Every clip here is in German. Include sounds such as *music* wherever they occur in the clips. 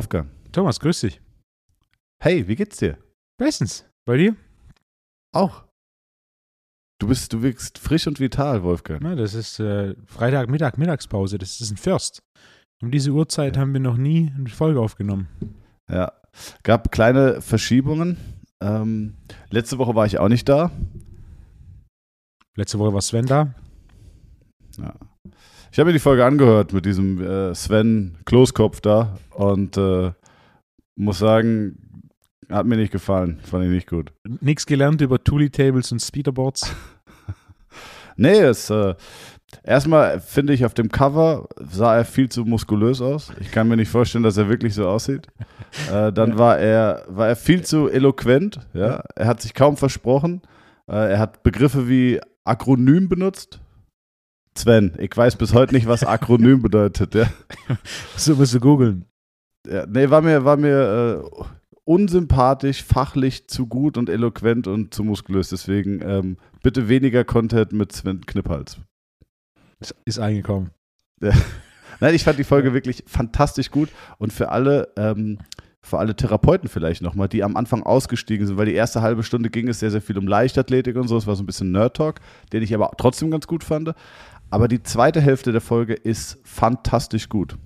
Wolfgang. Thomas, grüß dich. Hey, wie geht's dir? Bestens. Bei dir? Auch. Du bist, du wirkst frisch und vital, Wolfgang. Na, das ist äh, Freitagmittag, Mittagspause. Das ist ein First. Um diese Uhrzeit haben wir noch nie eine Folge aufgenommen. Ja. Gab kleine Verschiebungen. Ähm, letzte Woche war ich auch nicht da. Letzte Woche war Sven da. Ja. Ich habe mir die Folge angehört mit diesem äh, Sven Kloskopf da und äh, muss sagen, hat mir nicht gefallen. Fand ich nicht gut. Nichts gelernt über Tuli-Tables und Speederboards. *laughs* nee, es äh, erstmal finde ich auf dem Cover sah er viel zu muskulös aus. Ich kann mir nicht vorstellen, dass er wirklich so aussieht. Äh, dann war er war er viel zu eloquent. Ja, er hat sich kaum versprochen. Äh, er hat Begriffe wie Akronym benutzt. Sven, ich weiß bis heute nicht, was Akronym *laughs* bedeutet. Ja. So musst du googeln. Ja, nee, war mir, war mir äh, unsympathisch, fachlich zu gut und eloquent und zu muskulös. Deswegen ähm, bitte weniger Content mit Sven Knipphals. Ist, ist eingekommen. Ja. *laughs* Nein, ich fand die Folge wirklich fantastisch gut und für alle, ähm, für alle Therapeuten vielleicht nochmal, die am Anfang ausgestiegen sind, weil die erste halbe Stunde ging es sehr, sehr viel um Leichtathletik und so. Es war so ein bisschen Nerd-Talk, den ich aber trotzdem ganz gut fand. Aber die zweite Hälfte der Folge ist fantastisch gut.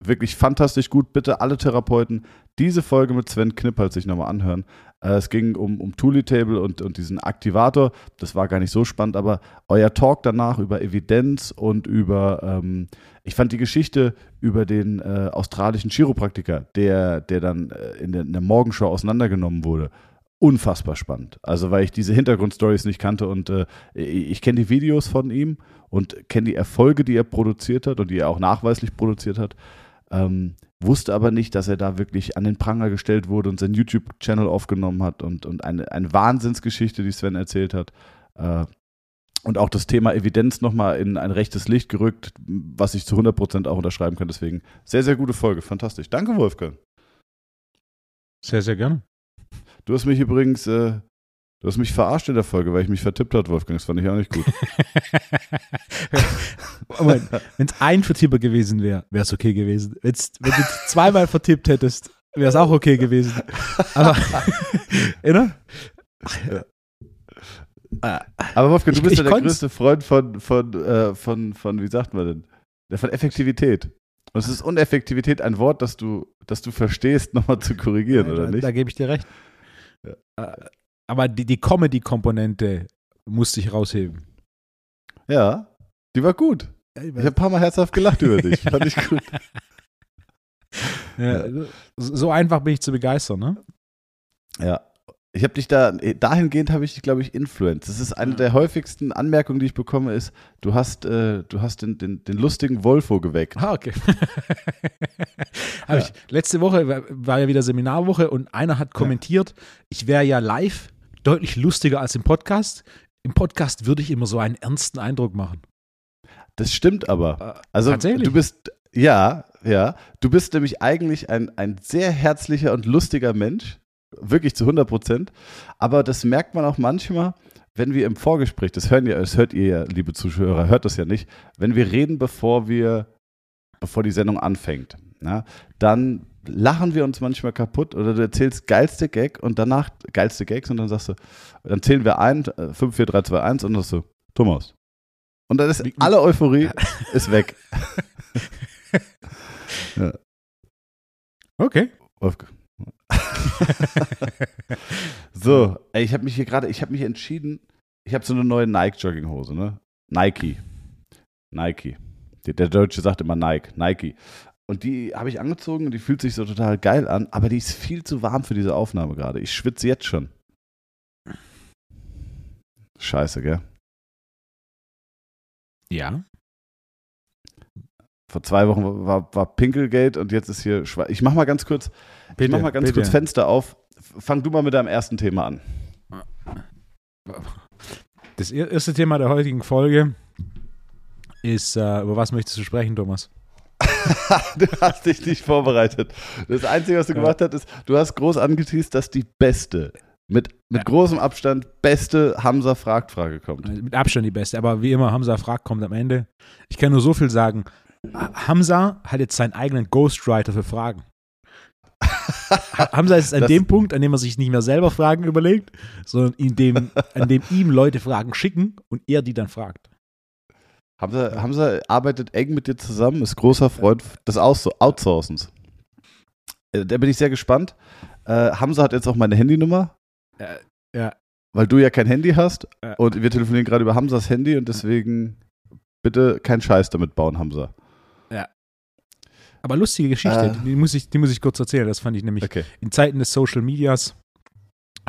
Wirklich fantastisch gut. Bitte alle Therapeuten diese Folge mit Sven Knippert sich nochmal anhören. Äh, es ging um, um Tuli-Table und, und diesen Aktivator. Das war gar nicht so spannend, aber euer Talk danach über Evidenz und über, ähm, ich fand die Geschichte über den äh, australischen Chiropraktiker, der, der dann äh, in, der, in der Morgenshow auseinandergenommen wurde, unfassbar spannend. Also weil ich diese Hintergrundstories nicht kannte und äh, ich kenne die Videos von ihm und kenne die Erfolge, die er produziert hat und die er auch nachweislich produziert hat. Ähm, wusste aber nicht, dass er da wirklich an den Pranger gestellt wurde und seinen YouTube-Channel aufgenommen hat und, und eine, eine Wahnsinnsgeschichte, die Sven erzählt hat. Äh, und auch das Thema Evidenz nochmal in ein rechtes Licht gerückt, was ich zu 100% auch unterschreiben kann. Deswegen sehr, sehr gute Folge. Fantastisch. Danke, Wolfgang. Sehr, sehr gerne. Du hast mich übrigens, äh, du hast mich verarscht in der Folge, weil ich mich vertippt hat, Wolfgang. Das fand ich auch nicht gut. *laughs* Wenn es ein Vertipper gewesen wäre, wäre es okay gewesen. Wenn's, wenn du zweimal vertippt hättest, wäre es auch okay gewesen. Aber? *laughs* Ja. Aber Wolfgang, du bist Ich- ja ich der konnt's. größte Freund von, von, äh, von, von, wie sagt man denn? Ja, Von Effektivität. Und es ist Uneffektivität ein Wort, das du, das du verstehst, *laughs* nochmal zu korrigieren, oder da, nicht? Da gebe ich dir recht. Äh, Aber die, die Comedy-Komponente musste ich rausheben. Ja, die war gut. Ich habe ein paar Mal herzhaft gelacht über dich. *laughs* Fand ich gut. Ja, so so einfach bin ich zu begeistern, ne? Ja. Ich habe dich da, dahingehend habe ich dich, glaube ich, influenced. Das ist eine der häufigsten Anmerkungen, die ich bekomme, ist, du hast, äh, du hast den, den, den lustigen Wolfo geweckt. Ah, okay. *laughs* Hab ich, letzte Woche war, war ja wieder Seminarwoche und einer hat kommentiert, ich wäre ja live deutlich lustiger als im Podcast. Im Podcast würde ich immer so einen ernsten Eindruck machen. Das stimmt aber. Also tatsächlich? du bist, ja, ja, du bist nämlich eigentlich ein, ein sehr herzlicher und lustiger Mensch, wirklich zu 100 Prozent. Aber das merkt man auch manchmal, wenn wir im Vorgespräch, das hören ja, das hört ihr ja, liebe Zuschauer, hört das ja nicht, wenn wir reden, bevor wir, bevor die Sendung anfängt, ja, dann lachen wir uns manchmal kaputt oder du erzählst geilste Gag und danach geilste Gags und dann sagst du, dann zählen wir ein, äh, 5, 4, 3, 2, 1 und dann sagst du, Thomas. Und dann ist alle Euphorie *laughs* ist weg. *laughs* Okay. Wolfgang. *laughs* so, ich habe mich hier gerade, ich habe mich entschieden, ich habe so eine neue Nike-Jogginghose, ne? Nike. Nike. Der, der Deutsche sagt immer Nike, Nike. Und die habe ich angezogen und die fühlt sich so total geil an, aber die ist viel zu warm für diese Aufnahme gerade. Ich schwitze jetzt schon. Scheiße, gell? Ja. Vor zwei Wochen war, war Pinkelgate und jetzt ist hier Schwe Ich mach mal ganz kurz, ich mach mal ganz kurz Fenster auf. Fang du mal mit deinem ersten Thema an. Das er- erste Thema der heutigen Folge ist, äh, über was möchtest du sprechen, Thomas? *laughs* du hast dich nicht vorbereitet. Das Einzige, was du Ja. gemacht hast, ist, du hast groß angeteased, dass die beste, mit, mit Ja. großem Abstand, beste Hamza fragt Frage kommt. Mit Abstand die beste, aber wie immer, Hamza fragt, kommt am Ende. Ich kann nur so viel sagen. Hamza hat jetzt seinen eigenen Ghostwriter für Fragen. Hamza ist an Das- dem Punkt, an dem er sich nicht mehr selber Fragen überlegt, sondern in dem, an dem ihm Leute Fragen schicken und er die dann fragt. Hamza, Hamza arbeitet eng mit dir zusammen, ist großer Freund des Aus Outsourcens. Äh, Da bin ich sehr gespannt. Äh, Hamza hat jetzt auch meine Handynummer. Äh, ja. Weil du ja kein Handy hast. Ja. Und wir telefonieren gerade über Hamzas Handy und deswegen bitte keinen Scheiß damit bauen, Hamza. Aber lustige Geschichte, Äh. die, muss ich, die muss ich kurz erzählen. Das fand ich nämlich Okay. in Zeiten des Social Medias.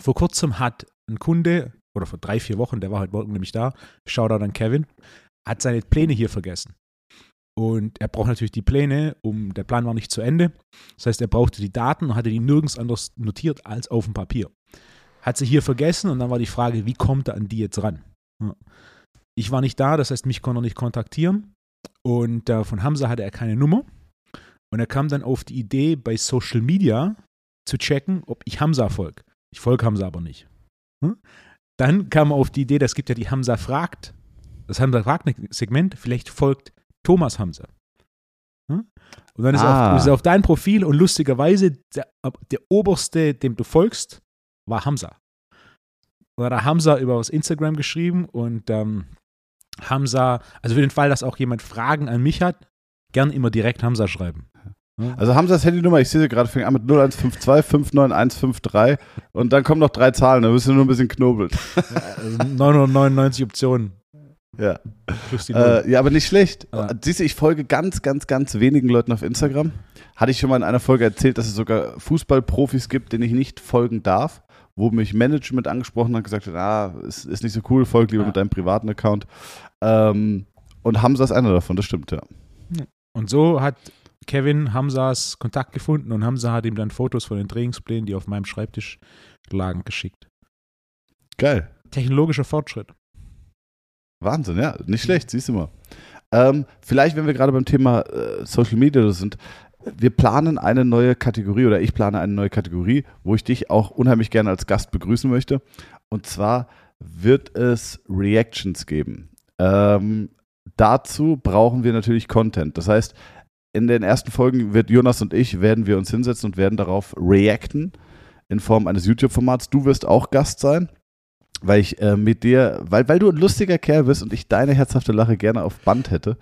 Vor kurzem hat ein Kunde, oder vor drei, vier Wochen, der war heute Morgen nämlich da, Shoutout an Kevin, hat seine Pläne hier vergessen. Und er braucht natürlich die Pläne, um der Plan war nicht zu Ende. Das heißt, er brauchte die Daten und hatte die nirgends anders notiert als auf dem Papier. Hat sie hier vergessen und dann war die Frage, wie kommt er an die jetzt ran? Ich war nicht da, das heißt, mich konnte er nicht kontaktieren. Und äh, von Hamza hatte er keine Nummer. Und er kam dann auf die Idee, bei Social Media zu checken, ob ich Hamza folge. Ich folge Hamza aber nicht. Hm? Dann kam er auf die Idee, das gibt ja die Hamza fragt, das Hamza fragt Segment, vielleicht folgt Thomas Hamza. Hm? Und dann ist, er Ah. auf, ist auf dein Profil und lustigerweise der, der oberste, dem du folgst, war Hamza. Und dann hat er Hamza über das Instagram geschrieben und ähm, Hamza, also für den Fall, dass auch jemand Fragen an mich hat, gern immer direkt Hamza schreiben. Also Hamzas Handynummer, ich sehe sie gerade, fängt an mit 0152 59153 und dann kommen noch drei Zahlen, da müssen wir nur ein bisschen knobeln. *laughs* Also 999 Optionen. Ja. Äh, ja, aber nicht schlecht. Ja. Siehst du, ich folge ganz, ganz, ganz wenigen Leuten auf Instagram. Hatte ich schon mal in einer Folge erzählt, dass es sogar Fußballprofis gibt, denen ich nicht folgen darf, wo mich Management angesprochen hat und gesagt hat, ah, ist, ist nicht so cool, folg lieber Ja. mit deinem privaten Account. Ähm, und Hamza ist einer davon, das stimmt, ja. Und so hat Kevin Hamzas Kontakt gefunden und Hamza hat ihm dann Fotos von den Trainingsplänen, die auf meinem Schreibtisch lagen, geschickt. Geil. Technologischer Fortschritt. Wahnsinn, ja, nicht schlecht, siehst du mal. Ähm, vielleicht, wenn wir gerade beim Thema äh, Social Media sind, wir planen eine neue Kategorie oder ich plane eine neue Kategorie, wo ich dich auch unheimlich gerne als Gast begrüßen möchte. Und zwar wird es Reactions geben. Ähm, dazu brauchen wir natürlich Content. Das heißt, in den ersten Folgen wird Jonas und ich werden wir uns hinsetzen und werden darauf reacten in Form eines YouTube-Formats. Du wirst auch Gast sein weil ich äh, mit dir, weil, weil du ein lustiger Kerl bist und ich deine herzhafte Lache gerne auf Band hätte.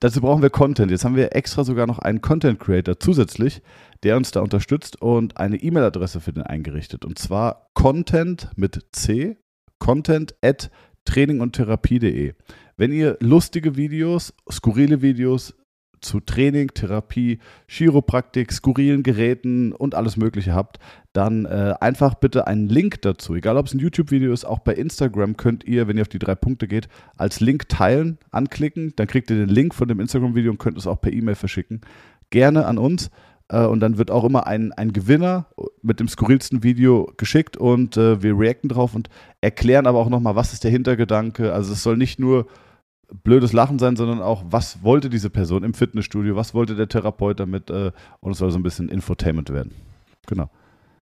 Dazu brauchen wir Content. Jetzt haben wir extra sogar noch einen Content Creator zusätzlich, der uns da unterstützt und eine E-Mail-Adresse für den eingerichtet. Und zwar content mit C, content at trainingundtherapie.de. Wenn ihr lustige Videos, skurrile Videos zu Training, Therapie, Chiropraktik, skurrilen Geräten und alles Mögliche habt, dann äh, einfach bitte einen Link dazu. Egal, ob es ein YouTube-Video ist, auch bei Instagram könnt ihr, wenn ihr auf die drei Punkte geht, als Link teilen, anklicken. Dann kriegt ihr den Link von dem Instagram-Video und könnt es auch per E-Mail verschicken. Gerne an uns. Äh, und dann wird auch immer ein, ein Gewinner mit dem skurrilsten Video geschickt und äh, wir reacten drauf und erklären aber auch nochmal, was ist der Hintergedanke. Also es soll nicht nur blödes Lachen sein, sondern auch, was wollte diese Person im Fitnessstudio, was wollte der Therapeut damit äh, und es soll so ein bisschen Infotainment werden. Genau.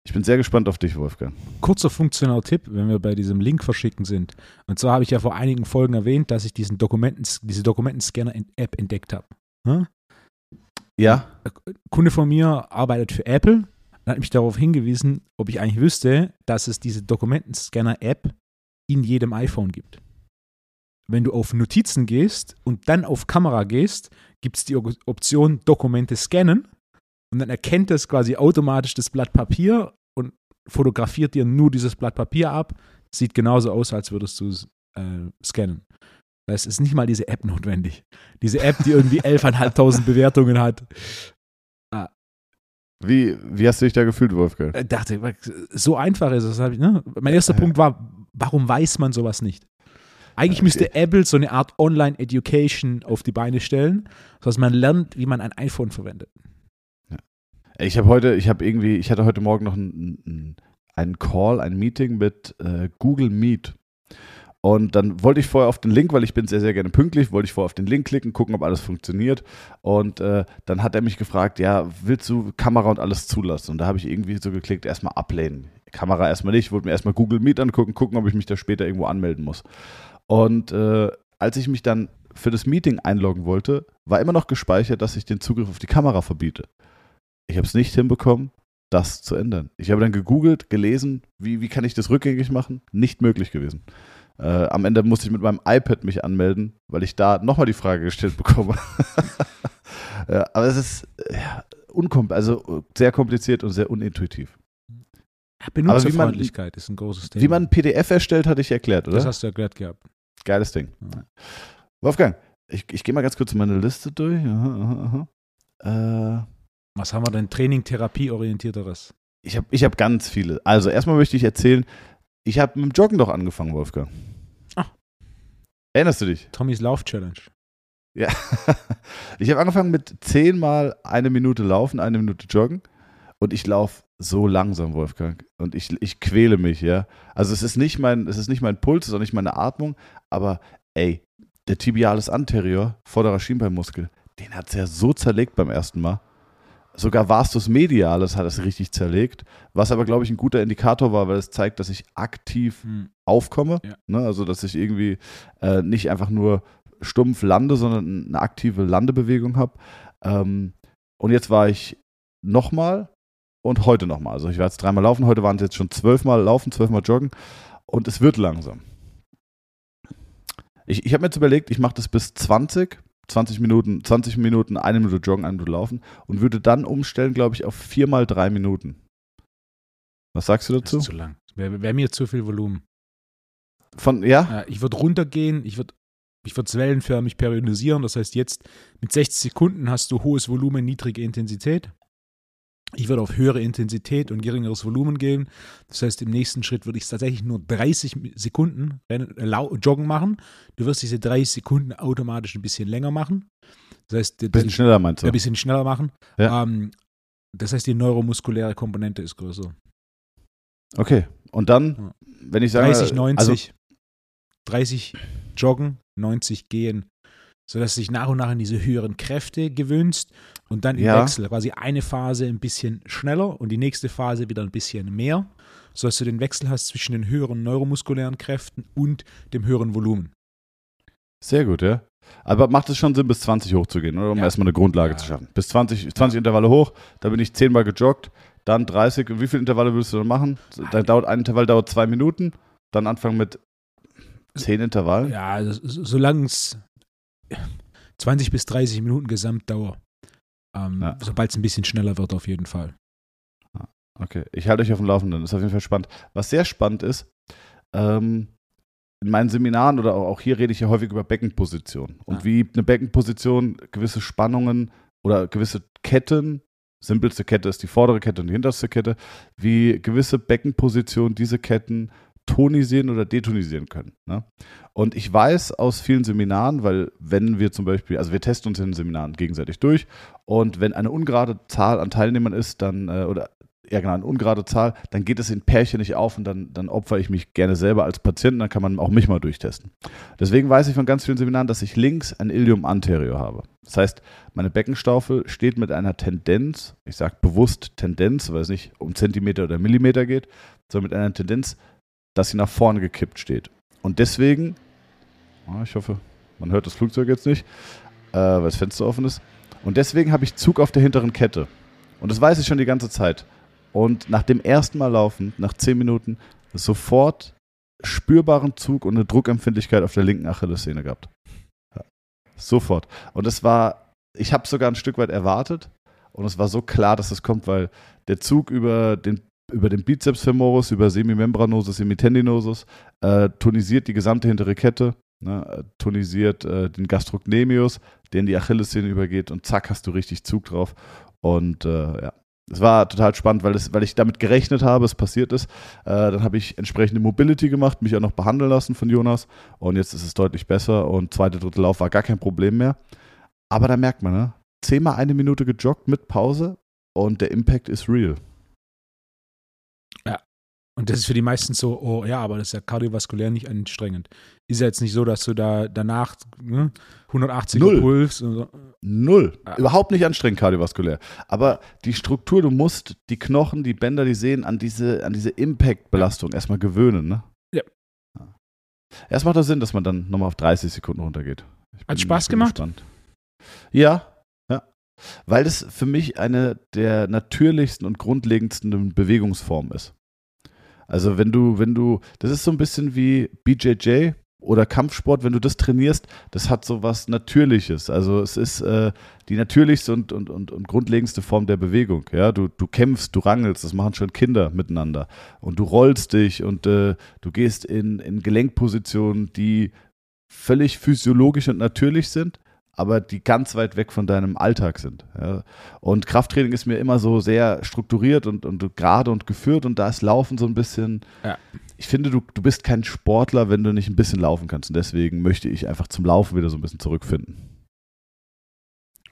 Ich bin sehr gespannt auf dich, Wolfgang. Kurzer funktionaler Tipp, wenn wir bei diesem Link verschicken sind. Und zwar habe ich ja vor einigen Folgen erwähnt, dass ich diesen Dokumenten, diese Dokumentenscanner-App entdeckt habe. Hm? Ja, Ein Kunde von mir arbeitet für Apple und hat mich darauf hingewiesen, ob ich eigentlich wüsste, dass es diese Dokumentenscanner-App in jedem iPhone gibt. Wenn du auf Notizen gehst und dann auf Kamera gehst, gibt es die Option Dokumente scannen und dann erkennt es quasi automatisch das Blatt Papier und fotografiert dir nur dieses Blatt Papier ab. Sieht genauso aus, als würdest du es äh, scannen. Es ist nicht mal diese App notwendig. Diese App, die irgendwie *laughs* 11.500 Bewertungen hat. wie, wie hast du dich da gefühlt, Wolfgang? Ich dachte, so einfach ist es. Ne? Mein erster Ja. Punkt war, warum weiß man sowas nicht? Eigentlich Okay. müsste Apple so eine Art Online-Education auf die Beine stellen, sodass man lernt, wie man ein iPhone verwendet. Ich habe heute, ich habe irgendwie, ich hatte heute Morgen noch einen, einen- einen Call, ein Meeting mit äh, Google Meet. Und dann wollte ich vorher auf den Link, weil ich bin sehr, sehr gerne pünktlich, wollte ich vorher auf den Link klicken, gucken, ob alles funktioniert. Und äh, dann hat er mich gefragt, ja, willst du Kamera und alles zulassen? Und da habe ich irgendwie so geklickt, erstmal ablehnen. Kamera erstmal nicht, wollte mir erstmal Google Meet angucken, gucken, ob ich mich da später irgendwo anmelden muss. Und äh, als ich mich dann für das Meeting einloggen wollte, war immer noch gespeichert, dass ich den Zugriff auf die Kamera verbiete. ich habe es nicht hinbekommen, das zu ändern. Ich habe dann gegoogelt, gelesen, wie, wie kann ich das rückgängig machen? Nicht möglich gewesen. Äh, am Ende musste ich mit meinem iPad mich anmelden, weil ich da nochmal die Frage gestellt *laughs* bekomme. ja, aber es ist ja, unkom also sehr kompliziert und sehr unintuitiv. Benutzerfreundlichkeit ist ein großes Thema. Wie man ein PDF erstellt, hatte ich erklärt, oder? Das hast du erklärt gehabt. Geiles Ding. Wolfgang, ich, ich gehe mal ganz kurz meine Liste durch. Aha, aha. Äh, Was haben wir denn Training, Therapie orientierteres? Ich habe ich hab ganz viele. Also erstmal möchte ich erzählen, ich habe mit dem Joggen doch angefangen, Wolfgang. Ach. Erinnerst du dich? Tommys Lauf-Challenge. Ja. *laughs* ich habe angefangen mit zehnmal eine Minute laufen, eine Minute joggen. Und ich laufe so langsam, Wolfgang. Und ich, ich quäle mich, ja. Also es ist nicht mein, es ist nicht mein Puls, es ist auch nicht meine Atmung, aber ey, der Tibialis anterior, vorderer Schienbeinmuskel, den hat es ja so zerlegt beim ersten Mal. Sogar Vastus medialis hat es richtig zerlegt, was aber, glaube ich, ein guter Indikator war, weil es zeigt, dass ich aktiv hm. aufkomme. Ja. Ne? Also, dass ich irgendwie äh, nicht einfach nur stumpf lande, sondern eine aktive Landebewegung habe. Ähm, und jetzt war ich nochmal und heute nochmal. Also ich war jetzt dreimal laufen, heute waren es jetzt schon zwölfmal laufen, zwölfmal joggen und es wird langsam. Ich, ich habe mir jetzt überlegt, ich mache das bis 20, 20 Minuten, 20 Minuten, eine Minute joggen, eine Minute laufen und würde dann umstellen, glaube ich, auf viermal drei Minuten. Was sagst du dazu? Das ist zu lang. Wäre wär mir zu viel Volumen. Von, ja? Ich würde runtergehen, ich würde ich würde es wellenförmig periodisieren. Das heißt, jetzt mit 60 Sekunden hast du hohes Volumen, niedrige Intensität. Ich würde auf höhere Intensität und geringeres Volumen gehen. Das heißt, im nächsten Schritt würde ich tatsächlich nur 30 Sekunden äh, Joggen machen. Du wirst diese 30 Sekunden automatisch ein bisschen länger machen. Das heißt, ein bisschen schneller meinst du? Ein bisschen schneller machen. Ja. Ähm, das heißt, die neuromuskuläre Komponente ist größer. Okay. Und dann, wenn ich sage. 30, 90. Also 30 joggen, 90 gehen, sodass du dich nach und nach in diese höheren Kräfte gewöhnst und dann im ja. Wechsel quasi eine Phase ein bisschen schneller und die nächste Phase wieder ein bisschen mehr, sodass du den Wechsel hast zwischen den höheren neuromuskulären Kräften und dem höheren Volumen. Sehr gut, ja. Aber macht es schon Sinn, bis 20 hochzugehen, oder? Um ja. erstmal eine Grundlage ja. zu schaffen. Bis 20, 20 Intervalle hoch, da bin ich 10 Mal gejoggt, dann 30. Wie viele Intervalle würdest du dann machen? Dann dauert ein Intervall dauert zwei Minuten, dann anfangen mit 10 Intervallen? Ja, also, solange es 20 bis 30 Minuten Gesamtdauer. Ähm, ja. Sobald es ein bisschen schneller wird, auf jeden Fall. Okay, ich halte euch auf dem Laufenden. Das ist auf jeden Fall spannend. Was sehr spannend ist, ähm, in meinen Seminaren oder auch hier rede ich ja häufig über Beckenposition und ja. wie eine Beckenposition gewisse Spannungen oder gewisse Ketten, simpelste Kette ist die vordere Kette und die hinterste Kette, wie gewisse Beckenpositionen diese Ketten tonisieren oder detonisieren können. Ne? Und ich weiß aus vielen Seminaren, weil wenn wir zum Beispiel, also wir testen uns in den Seminaren gegenseitig durch und wenn eine ungerade Zahl an Teilnehmern ist, dann, äh, oder ja genau, eine ungerade Zahl, dann geht es in Pärchen nicht auf und dann, dann opfer ich mich gerne selber als Patienten, dann kann man auch mich mal durchtesten. Deswegen weiß ich von ganz vielen Seminaren, dass ich links ein Ilium anterior habe. Das heißt, meine Beckenstaufe steht mit einer Tendenz, ich sage bewusst Tendenz, weil es nicht um Zentimeter oder Millimeter geht, sondern mit einer Tendenz dass sie nach vorne gekippt steht. Und deswegen, oh, ich hoffe, man hört das Flugzeug jetzt nicht, äh, weil das Fenster offen ist. Und deswegen habe ich Zug auf der hinteren Kette. Und das weiß ich schon die ganze Zeit. Und nach dem ersten Mal laufen, nach zehn Minuten, sofort spürbaren Zug und eine Druckempfindlichkeit auf der linken Achillessehne gehabt. Ja. Sofort. Und es war, ich habe sogar ein Stück weit erwartet. Und es war so klar, dass es kommt, weil der Zug über den über den Bizeps femoris, über Semimembranosus, Semitendinosus, äh, tonisiert die gesamte hintere Kette, ne, tonisiert äh, den Gastrocnemius, der in die Achillessehne übergeht und zack, hast du richtig Zug drauf. Und äh, ja, es war total spannend, weil, es, weil ich damit gerechnet habe, es passiert ist. Äh, dann habe ich entsprechende Mobility gemacht, mich auch noch behandeln lassen von Jonas und jetzt ist es deutlich besser und zweite, dritte Lauf war gar kein Problem mehr. Aber da merkt man, ne? Zehnmal eine Minute gejoggt mit Pause und der Impact ist real. Und das ist für die meisten so, oh ja, aber das ist ja kardiovaskulär nicht anstrengend. Ist ja jetzt nicht so, dass du da danach ne, 180 Null. Puls. So. Null. Ja. Überhaupt nicht anstrengend kardiovaskulär. Aber die Struktur, du musst die Knochen, die Bänder, die Sehnen an diese, an diese Impact-Belastung erstmal gewöhnen, ne? Ja. Erst macht das Sinn, dass man dann nochmal auf 30 Sekunden runtergeht. Hat Spaß gemacht? Gespannt. Ja, ja. Weil es für mich eine der natürlichsten und grundlegendsten Bewegungsformen ist. Also wenn du, wenn du, das ist so ein bisschen wie BJJ oder Kampfsport, wenn du das trainierst, das hat so was Natürliches. Also es ist äh, die natürlichste und, und, und, und grundlegendste Form der Bewegung. Ja, du, du kämpfst, du rangelst, das machen schon Kinder miteinander. Und du rollst dich und äh, du gehst in, in Gelenkpositionen, die völlig physiologisch und natürlich sind, aber die ganz weit weg von deinem Alltag sind. Ja. Und Krafttraining ist mir immer so sehr strukturiert und, und gerade und geführt und da ist Laufen so ein bisschen. Ja. Ich finde, du, du bist kein Sportler, wenn du nicht ein bisschen laufen kannst. Und deswegen möchte ich einfach zum Laufen wieder so ein bisschen zurückfinden.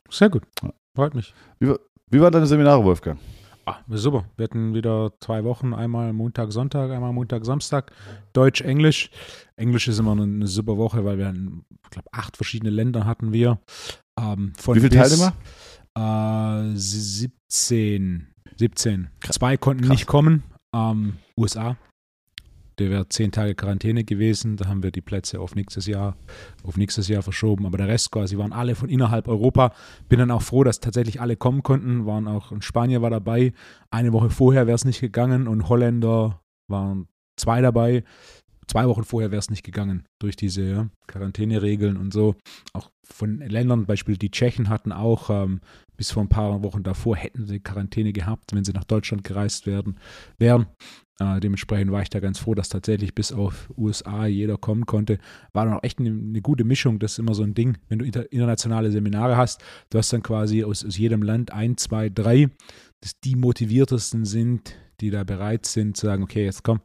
Sehr gut. Freut mich. Wie, wie waren deine Seminare, Wolfgang? Ah, super. Wir hatten wieder zwei Wochen, einmal Montag, Sonntag, einmal Montag, Samstag, Deutsch, Englisch. Englisch ist immer eine, eine super Woche, weil wir, ich glaube, acht verschiedene Länder hatten wir. Ähm, Wie viele Teilnehmer? Äh, 17. 17. Krass. Zwei konnten Krass. nicht kommen. Ähm, USA, der wäre zehn Tage Quarantäne gewesen. Da haben wir die Plätze auf nächstes Jahr, auf nächstes Jahr verschoben. Aber der Rest quasi waren alle von innerhalb Europa. Bin dann auch froh, dass tatsächlich alle kommen konnten. Waren auch in Spanier war dabei. Eine Woche vorher wäre es nicht gegangen und Holländer waren zwei dabei. Zwei Wochen vorher wäre es nicht gegangen durch diese ja, Quarantäneregeln und so. Auch von Ländern, Beispiel die Tschechen hatten auch ähm, bis vor ein paar Wochen davor hätten sie Quarantäne gehabt, wenn sie nach Deutschland gereist werden, wären. Äh, dementsprechend war ich da ganz froh, dass tatsächlich bis auf USA jeder kommen konnte. War dann auch echt eine, eine gute Mischung. Das ist immer so ein Ding, wenn du inter, internationale Seminare hast. Du hast dann quasi aus, aus jedem Land ein, zwei, drei, dass die motiviertesten sind, die da bereit sind zu sagen, okay, jetzt komm,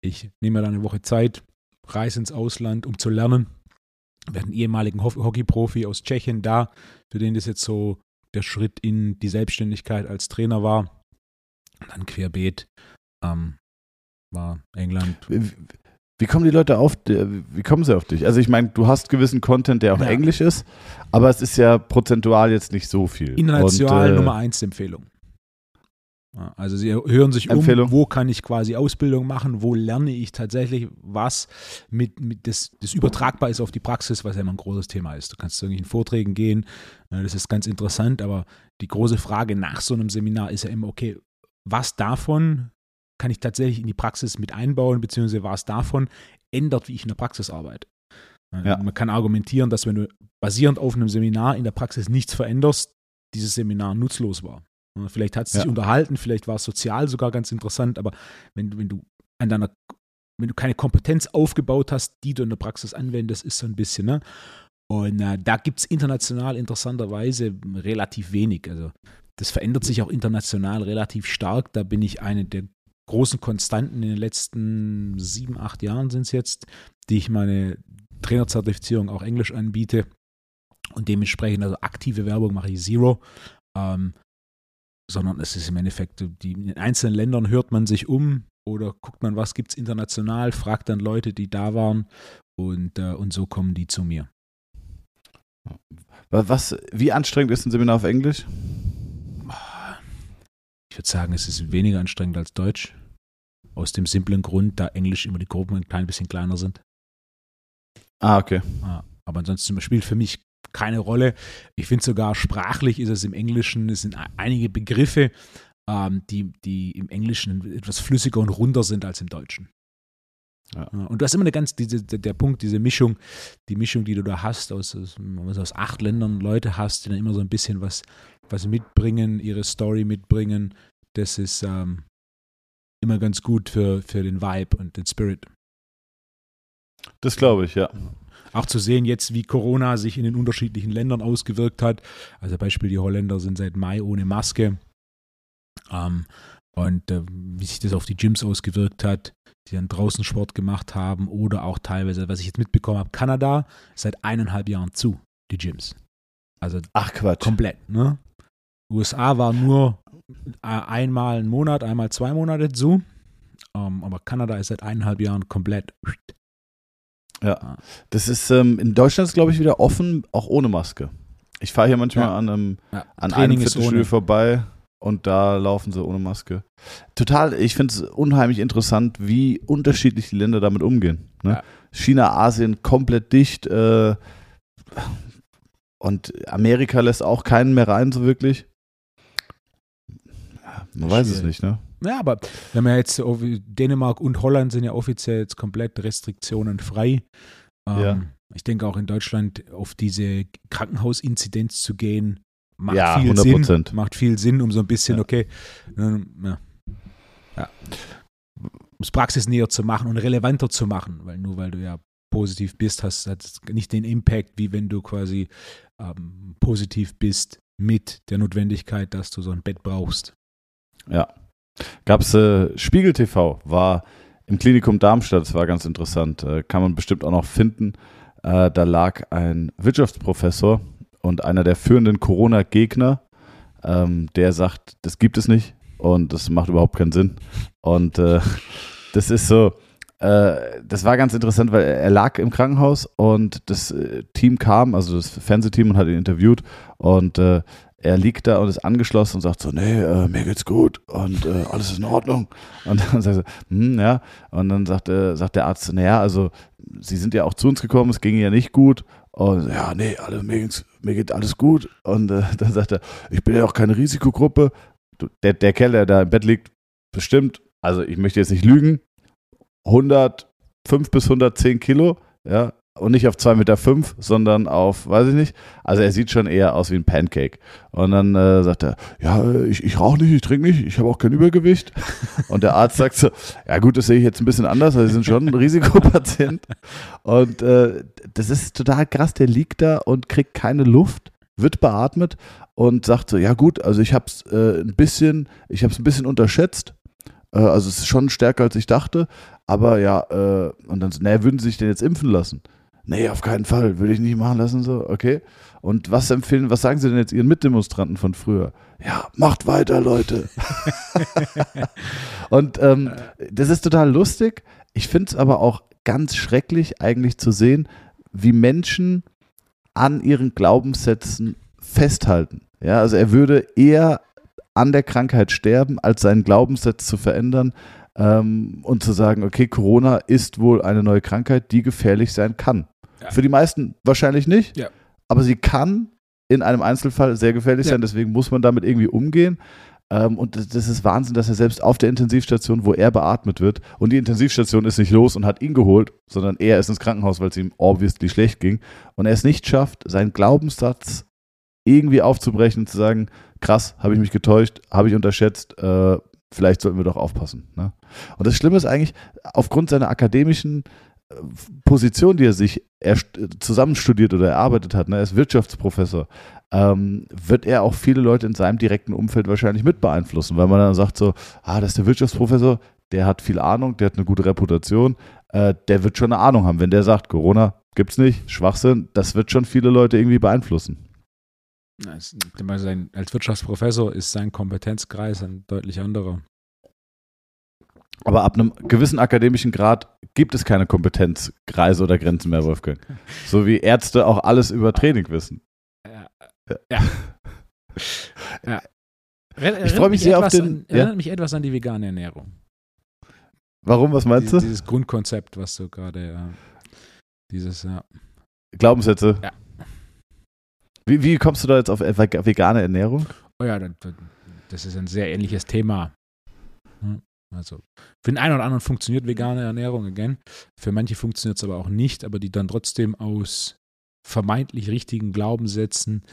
ich nehme mir dann eine Woche Zeit, reise ins Ausland, um zu lernen. Wir hatten einen ehemaligen Hockeyprofi aus Tschechien da, für den das jetzt so der Schritt in die Selbstständigkeit als Trainer war. Und dann querbeet ähm, war England. Wie, wie, kommen die Leute auf, wie kommen sie auf dich? Also ich meine, du hast gewissen Content, der auf ja. Englisch ist, aber es ist ja prozentual jetzt nicht so viel. International äh, Nummer 1 Empfehlung. Also sie hören sich Empfehlung. um, wo kann ich quasi Ausbildung machen, wo lerne ich tatsächlich was, mit, mit das, das übertragbar ist auf die Praxis, was ja immer ein großes Thema ist. Du kannst zu irgendwelchen Vorträgen gehen, äh, das ist ganz interessant, aber die große Frage nach so einem Seminar ist ja immer, okay, was davon kann ich tatsächlich in die Praxis mit einbauen, beziehungsweise was davon ändert, wie ich in der Praxis arbeite. Ja. Man kann argumentieren, dass wenn du basierend auf einem Seminar in der Praxis nichts veränderst, dieses Seminar nutzlos war. Vielleicht hat es sich ja. unterhalten, vielleicht war es sozial sogar ganz interessant, aber wenn, wenn du an deiner, wenn du keine Kompetenz aufgebaut hast, die du in der Praxis anwendest, ist so ein bisschen, ne? Und äh, da gibt es international interessanterweise relativ wenig. Also das verändert sich auch international relativ stark. Da bin ich eine der großen Konstanten in den letzten sieben, acht Jahren sind es jetzt, die ich meine Trainerzertifizierung auch Englisch anbiete. Und dementsprechend, also aktive Werbung mache ich Zero. Ähm, sondern es ist im Endeffekt, die, in den einzelnen Ländern hört man sich um oder guckt man, was gibt es international, fragt dann Leute, die da waren und, äh, und so kommen die zu mir. Was, wie anstrengend ist ein Seminar auf Englisch? Ich würde sagen, es ist weniger anstrengend als Deutsch. Aus dem simplen Grund, da Englisch immer die Gruppen ein klein bisschen kleiner sind. Ah, okay. Aber ansonsten spielt für mich keine Rolle. Ich finde sogar sprachlich ist es im Englischen, es sind einige Begriffe, ähm, die, die im Englischen etwas flüssiger und runder sind als im Deutschen. Ja. Und du hast immer eine ganz, diese, der Punkt, diese Mischung, die Mischung, die du da hast, aus, aus, aus acht Ländern Leute hast, die dann immer so ein bisschen was, was mitbringen, ihre Story mitbringen, das ist ähm, immer ganz gut für, für den Vibe und den Spirit. Das glaube ich, ja. Auch zu sehen jetzt, wie Corona sich in den unterschiedlichen Ländern ausgewirkt hat. Also Beispiel, die Holländer sind seit Mai ohne Maske. Ähm, und äh, wie sich das auf die Gyms ausgewirkt hat, die dann draußen Sport gemacht haben oder auch teilweise, was ich jetzt mitbekommen habe, Kanada seit eineinhalb Jahren zu, die Gyms. Also Ach Quatsch. komplett, ne? USA war nur äh, einmal einen Monat, einmal zwei Monate zu. Um, ähm, aber Kanada ist seit eineinhalb Jahren komplett. Ja. Das ist ähm, in Deutschland glaube ich wieder offen, auch ohne Maske. Ich fahre hier manchmal ja. an einem, ja. an einem Fitnessstudio vorbei und da laufen sie ohne Maske. Total, ich finde es unheimlich interessant, wie unterschiedlich die Länder damit umgehen. Ne? Ja. China, Asien komplett dicht. Äh, Und Amerika lässt auch keinen mehr rein, so wirklich. Ja, man weiß es nicht, ne? Ja, aber wenn man jetzt Dänemark und Holland sind ja offiziell jetzt komplett restriktionenfrei. Ähm, ja. Ich denke auch in Deutschland auf diese Krankenhausinzidenz zu gehen, macht ja, viel 100%. Sinn. Macht viel Sinn, um so ein bisschen, ja. okay, ähm, ja. ja. Um es praxisnäher zu machen und relevanter zu machen, weil nur weil du ja positiv bist, hast, hat es nicht den Impact, wie wenn du quasi ähm, positiv bist mit der Notwendigkeit, dass du so ein Bett brauchst. Ja. Gab es äh, Spiegel TV, war im Klinikum Darmstadt, das war ganz interessant, äh, kann man bestimmt auch noch finden. Äh, da lag ein Wirtschaftsprofessor und einer der führenden Corona-Gegner, ähm, der sagt, das gibt es nicht und das macht überhaupt keinen Sinn. Und äh, *laughs* das ist so, äh, das war ganz interessant, weil er lag im Krankenhaus und das äh, Team kam, also das Fernsehteam und hat ihn interviewt und äh, er liegt da und ist angeschlossen und sagt so, nee, äh, mir geht's gut und äh, alles ist in Ordnung. Und dann *laughs* sagt er, hm, ja. Und dann sagt, äh, sagt der Arzt, naja, also Sie sind ja auch zu uns gekommen, es ging ja nicht gut. Und ja, nee, alle, mir, mir geht alles gut. Und äh, *laughs* dann sagt er, ich bin ja auch keine Risikogruppe. Der, der Kerl, der da im Bett liegt, bestimmt, also ich möchte jetzt nicht lügen, 105 bis 110 Kilo, ja, und nicht auf 2,5 Meter, fünf, sondern auf, weiß ich nicht. Also er sieht schon eher aus wie ein Pancake. Und dann äh, sagt er, ja, ich, ich rauche nicht, ich trinke nicht, ich habe auch kein Übergewicht. *laughs* Und der Arzt sagt so, ja gut, das sehe ich jetzt ein bisschen anders, weil Sie sind schon ein Risikopatient. Und äh, das ist total krass, der liegt da und kriegt keine Luft, wird beatmet und sagt so, ja gut, also ich habe es äh, ein bisschen, ich habe es ein bisschen unterschätzt. Äh, also es ist schon stärker, als ich dachte. Aber ja, äh, und dann naja, würden Sie sich denn jetzt impfen lassen? Nee, auf keinen Fall, würde ich nicht machen lassen, so, okay. Und was empfehlen, was sagen Sie denn jetzt Ihren Mitdemonstranten von früher? Ja, macht weiter, Leute. *laughs* und ähm, das ist total lustig. Ich finde es aber auch ganz schrecklich, eigentlich zu sehen, wie Menschen an ihren Glaubenssätzen festhalten. Ja, also er würde eher an der Krankheit sterben, als seinen Glaubenssatz zu verändern, ähm, und zu sagen, okay, Corona ist wohl eine neue Krankheit, die gefährlich sein kann. Ja. Für die meisten wahrscheinlich nicht, ja. aber sie kann in einem Einzelfall sehr gefährlich ja. sein, deswegen muss man damit irgendwie umgehen. Ähm, und das, das, ist Wahnsinn, dass er selbst auf der Intensivstation, wo er beatmet wird, und die Intensivstation ist nicht los und hat ihn geholt, sondern er ist ins Krankenhaus, weil es ihm obviously schlecht ging, und er es nicht schafft, seinen Glaubenssatz irgendwie aufzubrechen und zu sagen, krass, habe ich mich getäuscht, habe ich unterschätzt, äh, vielleicht sollten wir doch aufpassen. Ne? Und das Schlimme ist eigentlich, aufgrund seiner akademischen Position, die er sich zusammenstudiert oder erarbeitet hat, ne, er ist Wirtschaftsprofessor, ähm, wird er auch viele Leute in seinem direkten Umfeld wahrscheinlich mit beeinflussen, weil man dann sagt so, ah, das ist der Wirtschaftsprofessor, der hat viel Ahnung, der hat eine gute Reputation, äh, der wird schon eine Ahnung haben. Wenn der sagt, Corona gibt's nicht, Schwachsinn, das wird schon viele Leute irgendwie beeinflussen. als Wirtschaftsprofessor ist sein Kompetenzkreis ein deutlich anderer. Aber ab einem gewissen akademischen Grad gibt es keine Kompetenzkreise oder Grenzen mehr, Wolfgang. So wie Ärzte auch alles über Training wissen. Ja. ja. ja. Ich freue mich sehr auf den. An, erinnert ja? mich etwas an die vegane Ernährung. Warum? Was meinst du? Dieses Grundkonzept, was du gerade. Ja, dieses, ja. Glaubenssätze. Ja. Wie, wie kommst du da jetzt auf vegane Ernährung? Oh ja, das ist ein sehr ähnliches Thema. Hm. Also für den einen oder anderen funktioniert vegane Ernährung, again. Für manche funktioniert es aber auch nicht, aber die dann trotzdem aus vermeintlich richtigen Glaubenssätzen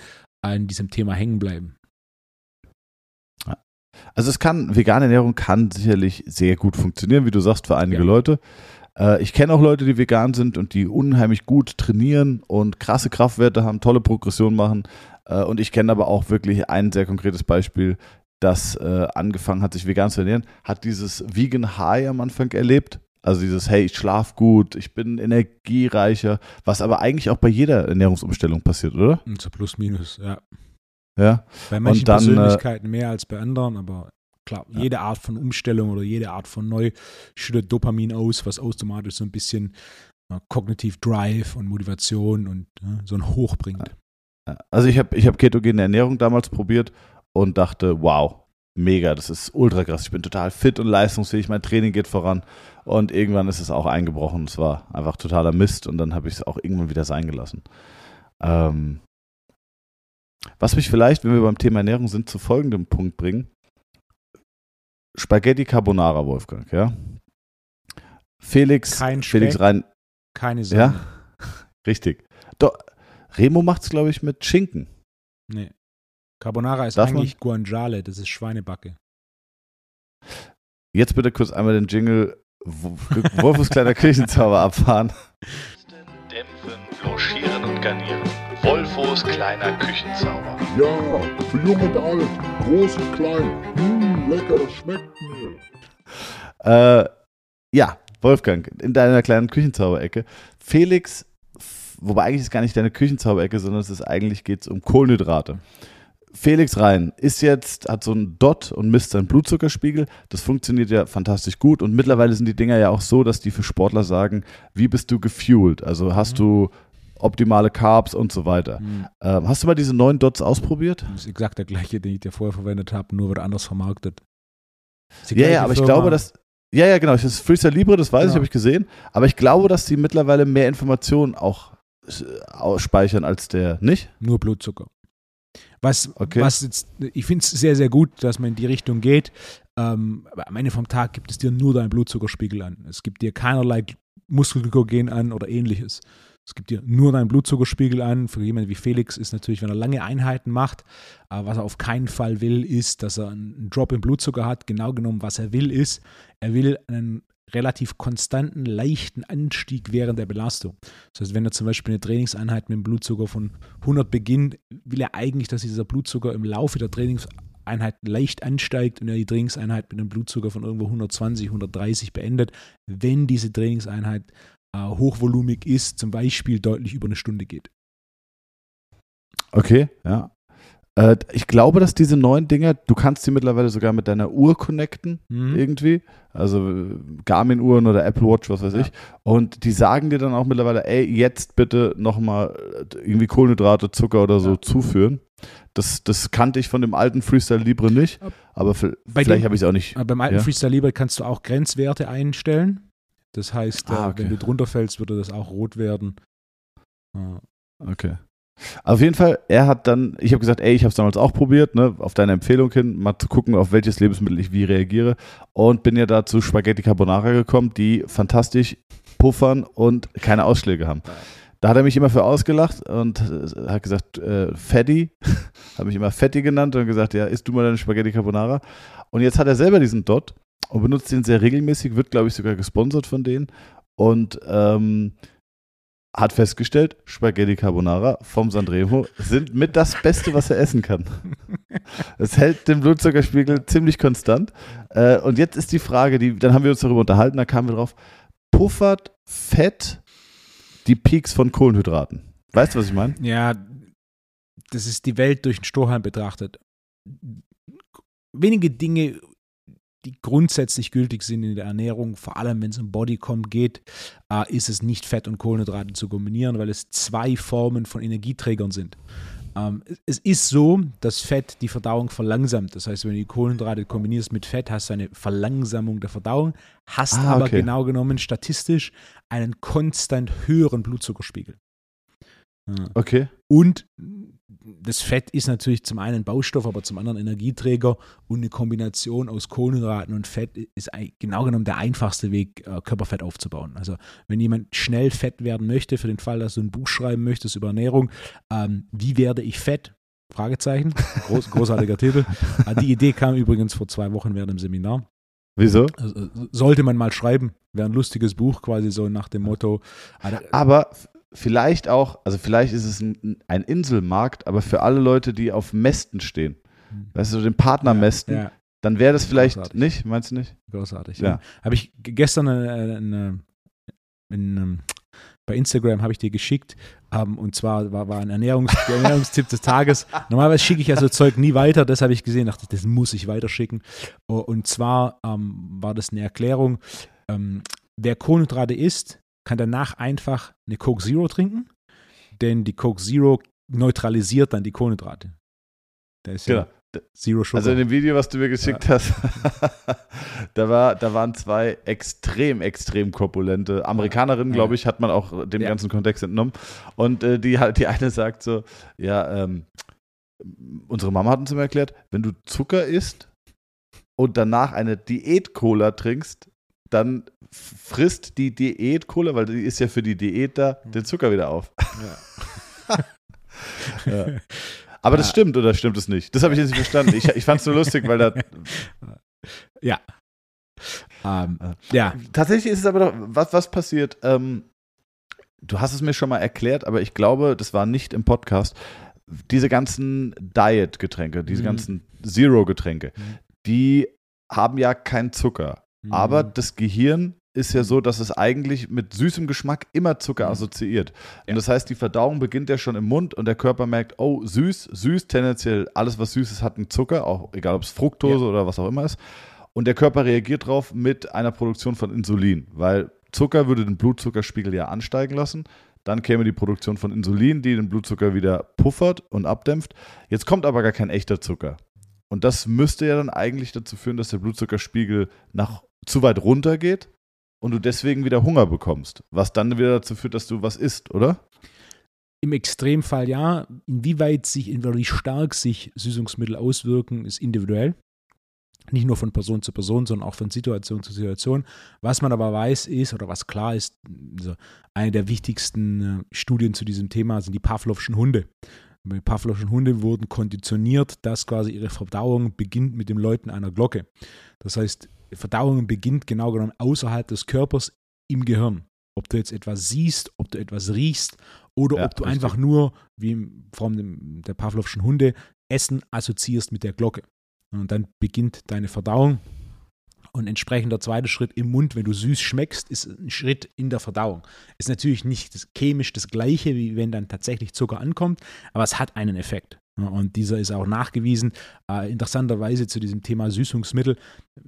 an diesem Thema hängen bleiben. Also es kann, vegane Ernährung kann sicherlich sehr gut funktionieren, wie du sagst, für einige ja. Leute. Äh, ich kenne auch Leute, die vegan sind und die unheimlich gut trainieren und krasse Kraftwerte haben, tolle Progression machen. Äh, und ich kenne aber auch wirklich ein sehr konkretes Beispiel, das äh, angefangen hat, sich vegan zu ernähren, hat dieses Vegan High am Anfang erlebt. Also dieses, hey, ich schlaf gut, ich bin energiereicher, was aber eigentlich auch bei jeder Ernährungsumstellung passiert, oder? So plus minus, ja. Ja. Bei manchen dann, äh, Persönlichkeiten mehr als bei anderen, aber klar, ja. jede Art von Umstellung oder jede Art von neu schüttet Dopamin aus, was automatisch so ein bisschen äh, kognitiv Drive und Motivation und äh, so ein Hoch bringt. Also ich habe ich hab ketogene Ernährung damals probiert und dachte, wow, mega, das ist ultra krass. Ich bin total fit und leistungsfähig, mein Training geht voran. Und irgendwann ist es auch eingebrochen. Es war einfach totaler Mist und dann habe ich es auch irgendwann wieder sein gelassen. Ähm, Was mich vielleicht, wenn wir beim Thema Ernährung sind, zu folgendem Punkt bringen. Spaghetti Carbonara, Wolfgang, ja. Felix, Kein Felix Speck. rein, Keine Sonne. ja, richtig. Doch, Remo macht's, glaube ich, mit Schinken. Nee. Carbonara ist Darf man? eigentlich Guanciale, das ist Schweinebacke. Jetzt bitte kurz einmal den Jingle Wo- Wolfus kleiner Küchenzauber abfahren. Dämpfen, blanchieren und garnieren. Wolfos kleiner Küchenzauber. Ja, für jung und alt, groß und klein. Mmh, lecker, das schmeckt mir. Äh, ja, Wolfgang, in deiner kleinen Küchenzauberecke. Felix, wobei eigentlich ist es gar nicht deine Küchenzauberecke, sondern es ist eigentlich geht es um Kohlenhydrate. Felix Rhein ist jetzt, hat so einen Dot und misst seinen Blutzuckerspiegel. Das funktioniert ja fantastisch gut und mittlerweile sind die Dinger ja auch so, dass die für Sportler sagen, wie bist du gefuelt? Also hast du optimale Carbs und so weiter. Hm. Ähm, hast du mal diese neuen Dots ausprobiert? Das ist exakt der gleiche, den ich dir vorher verwendet habe, nur wird anders vermarktet. Ja, ja, aber ich Firma. glaube, dass. Ja, ja, genau. Das ist Freestyle Libre, das weiß ich, Ja. habe ich gesehen. Aber ich glaube, dass die mittlerweile mehr Informationen auch äh, speichern als der nicht. Nur Blutzucker. Was, Okay. was jetzt, ich finde es sehr, sehr gut, dass man in die Richtung geht. Ähm, aber am Ende vom Tag gibt es dir nur deinen Blutzuckerspiegel an. Es gibt dir keinerlei Muskelglykogen an oder ähnliches. Es gibt dir nur deinen Blutzuckerspiegel an. Für jemanden wie Felix ist natürlich, wenn er lange Einheiten macht, aber was er auf keinen Fall will, ist, dass er einen Drop im Blutzucker hat. Genau genommen, was er will, ist, er will einen relativ konstanten, leichten Anstieg während der Belastung. Das heißt, wenn er zum Beispiel eine Trainingseinheit mit einem Blutzucker von 100 beginnt, will er eigentlich, dass dieser Blutzucker im Laufe der Trainingseinheit leicht ansteigt und er die Trainingseinheit mit einem Blutzucker von irgendwo 120, 130 beendet, wenn diese Trainingseinheit äh, hochvolumig ist, zum Beispiel deutlich über eine Stunde geht. Okay, ja. Äh, ich glaube, dass diese neuen Dinger, du kannst die mittlerweile sogar mit deiner Uhr connecten, Mhm. irgendwie. Also äh, Garmin-Uhren oder Apple Watch, was weiß Ja. ich. Und die sagen dir dann auch mittlerweile, ey, jetzt bitte nochmal irgendwie Kohlenhydrate, Zucker oder so Ja. zuführen. Das, das kannte ich von dem alten Freestyle Libre nicht, Ab- aber Bei vielleicht habe ich es auch nicht. Beim alten Ja. Freestyle Libre kannst du auch Grenzwerte einstellen. Das heißt, Ah, äh, okay. wenn du drunter fällst, würde das auch rot werden. Okay. Auf jeden Fall, er hat dann, ich habe gesagt, ey, ich habe es damals auch probiert, ne, auf deine Empfehlung hin, mal zu gucken, auf welches Lebensmittel ich wie reagiere und bin ja da zu Spaghetti Carbonara gekommen, die fantastisch puffern und keine Ausschläge haben. Da hat er mich immer für ausgelacht und äh, hat gesagt, äh, Fatty, *laughs* hat mich immer Fatty genannt und gesagt, ja, isst du mal deine Spaghetti Carbonara. Und jetzt hat er selber diesen Dot und benutzt den sehr regelmäßig, wird, glaube ich, sogar gesponsert von denen und ähm, hat festgestellt, Spaghetti Carbonara vom Sanremo sind mit das Beste, was er essen kann. Es hält den Blutzuckerspiegel ziemlich konstant. Äh, und jetzt ist die Frage, die, dann haben wir uns darüber unterhalten, da kamen wir drauf, puffert Fett die Peaks von Kohlenhydraten? Weißt du, was ich meine? Ja, das ist die Welt durch den Strohhalm betrachtet. Wenige Dinge, die grundsätzlich gültig sind in der Ernährung, vor allem wenn es um Bodycomp geht, äh, ist es nicht Fett und Kohlenhydrate zu kombinieren, weil es zwei Formen von Energieträgern sind. Ähm, es ist so, dass Fett die Verdauung verlangsamt. Das heißt, wenn du die Kohlenhydrate kombinierst mit Fett, hast du eine Verlangsamung der Verdauung, hast Ah, aber okay. genau genommen statistisch einen konstant höheren Blutzuckerspiegel. Okay. Und das Fett ist natürlich zum einen Baustoff, aber zum anderen Energieträger und eine Kombination aus Kohlenhydraten und Fett ist genau genommen der einfachste Weg, äh, Körperfett aufzubauen. Also wenn jemand schnell fett werden möchte, für den Fall, dass du ein Buch schreiben möchtest über Ernährung, ähm, wie werde ich fett? Fragezeichen, Groß, großartiger Titel. Äh, die Idee kam übrigens vor zwei Wochen während dem Seminar. Wieso? Also, sollte man mal schreiben, wäre ein lustiges Buch quasi so nach dem Motto. Aber vielleicht auch, also vielleicht ist es ein, ein Inselmarkt, aber für alle Leute, die auf Mästen stehen, weißt du, den Partnermästen, ja, dann wäre das vielleicht Großartig. nicht, meinst du nicht? Großartig. Ja. Ja. Habe ich gestern eine, eine, in, ähm, bei Instagram habe ich dir geschickt ähm, und zwar war, war ein Ernährungs *laughs* Ernährungstipp des Tages. Normalerweise schicke ich ja so Zeug nie weiter, das habe ich gesehen, dachte ich, das muss ich weiterschicken. Und zwar ähm, war das eine Erklärung, ähm, wer Kohlenhydrate isst, kann danach einfach eine Coke Zero trinken, denn die Coke Zero neutralisiert dann die Kohlenhydrate. Da ist ja Zero Sugar. Also in dem Video, was du mir geschickt hast, *laughs* da, war, da waren zwei extrem, extrem korpulente Amerikanerinnen, Ja. glaube ich, hat man auch dem Ja. ganzen Kontext entnommen. Und äh, die halt, die eine sagt so, ja, ähm, unsere Mama hat uns immer erklärt, wenn du Zucker isst und danach eine Diät-Cola trinkst, dann frisst die Diät-Cola, weil die ist ja für die Diät da, den Zucker wieder auf. *laughs* Ja. Aber das Ja. stimmt oder stimmt es nicht? Das habe ich jetzt nicht verstanden. Ich, ich fand es nur lustig, weil da *laughs* Ja. Ähm, ja. Tatsächlich ist es aber doch, was, was passiert? Ähm, du hast es mir schon mal erklärt, aber ich glaube, das war nicht im Podcast. Diese ganzen Diet-Getränke, diese Mhm. ganzen Zero-Getränke, Mhm. die haben ja keinen Zucker. Aber Mhm. das Gehirn ist ja so, dass es eigentlich mit süßem Geschmack immer Zucker Mhm. assoziiert. Und Ja. das heißt, die Verdauung beginnt ja schon im Mund und der Körper merkt, oh, süß, süß, tendenziell alles, was süß ist, hat einen Zucker, auch egal ob es Fructose Ja. oder was auch immer ist. Und der Körper reagiert darauf mit einer Produktion von Insulin, weil Zucker würde den Blutzuckerspiegel ja ansteigen lassen. Dann käme die Produktion von Insulin, die den Blutzucker wieder puffert und abdämpft. Jetzt kommt aber gar kein echter Zucker. Und das müsste ja dann eigentlich dazu führen, dass der Blutzuckerspiegel nach zu weit runter geht und du deswegen wieder Hunger bekommst. Was dann wieder dazu führt, dass du was isst, oder? Im Extremfall ja. Inwieweit sich, wie stark sich Süßungsmittel auswirken, ist individuell. Nicht nur von Person zu Person, sondern auch von Situation zu Situation. Was man aber weiß ist, oder was klar ist, also eine der wichtigsten äh, Studien zu diesem Thema sind die Pavlovschen Hunde. Die Pavlovschen Hunde wurden konditioniert, dass quasi ihre Verdauung beginnt mit dem Läuten einer Glocke. Das heißt, Verdauung beginnt genau genommen außerhalb des Körpers im Gehirn. Ob du jetzt etwas siehst, ob du etwas riechst oder Ja, ob du richtig. einfach nur, wie im Form der Pavlovschen Hunde, Essen assoziierst mit der Glocke. Und dann beginnt deine Verdauung. Und entsprechend der zweite Schritt im Mund, wenn du süß schmeckst, ist ein Schritt in der Verdauung. Ist natürlich nicht das, chemisch das gleiche, wie wenn dann tatsächlich Zucker ankommt, aber es hat einen Effekt. Und dieser ist auch nachgewiesen. Äh, interessanterweise zu diesem Thema Süßungsmittel.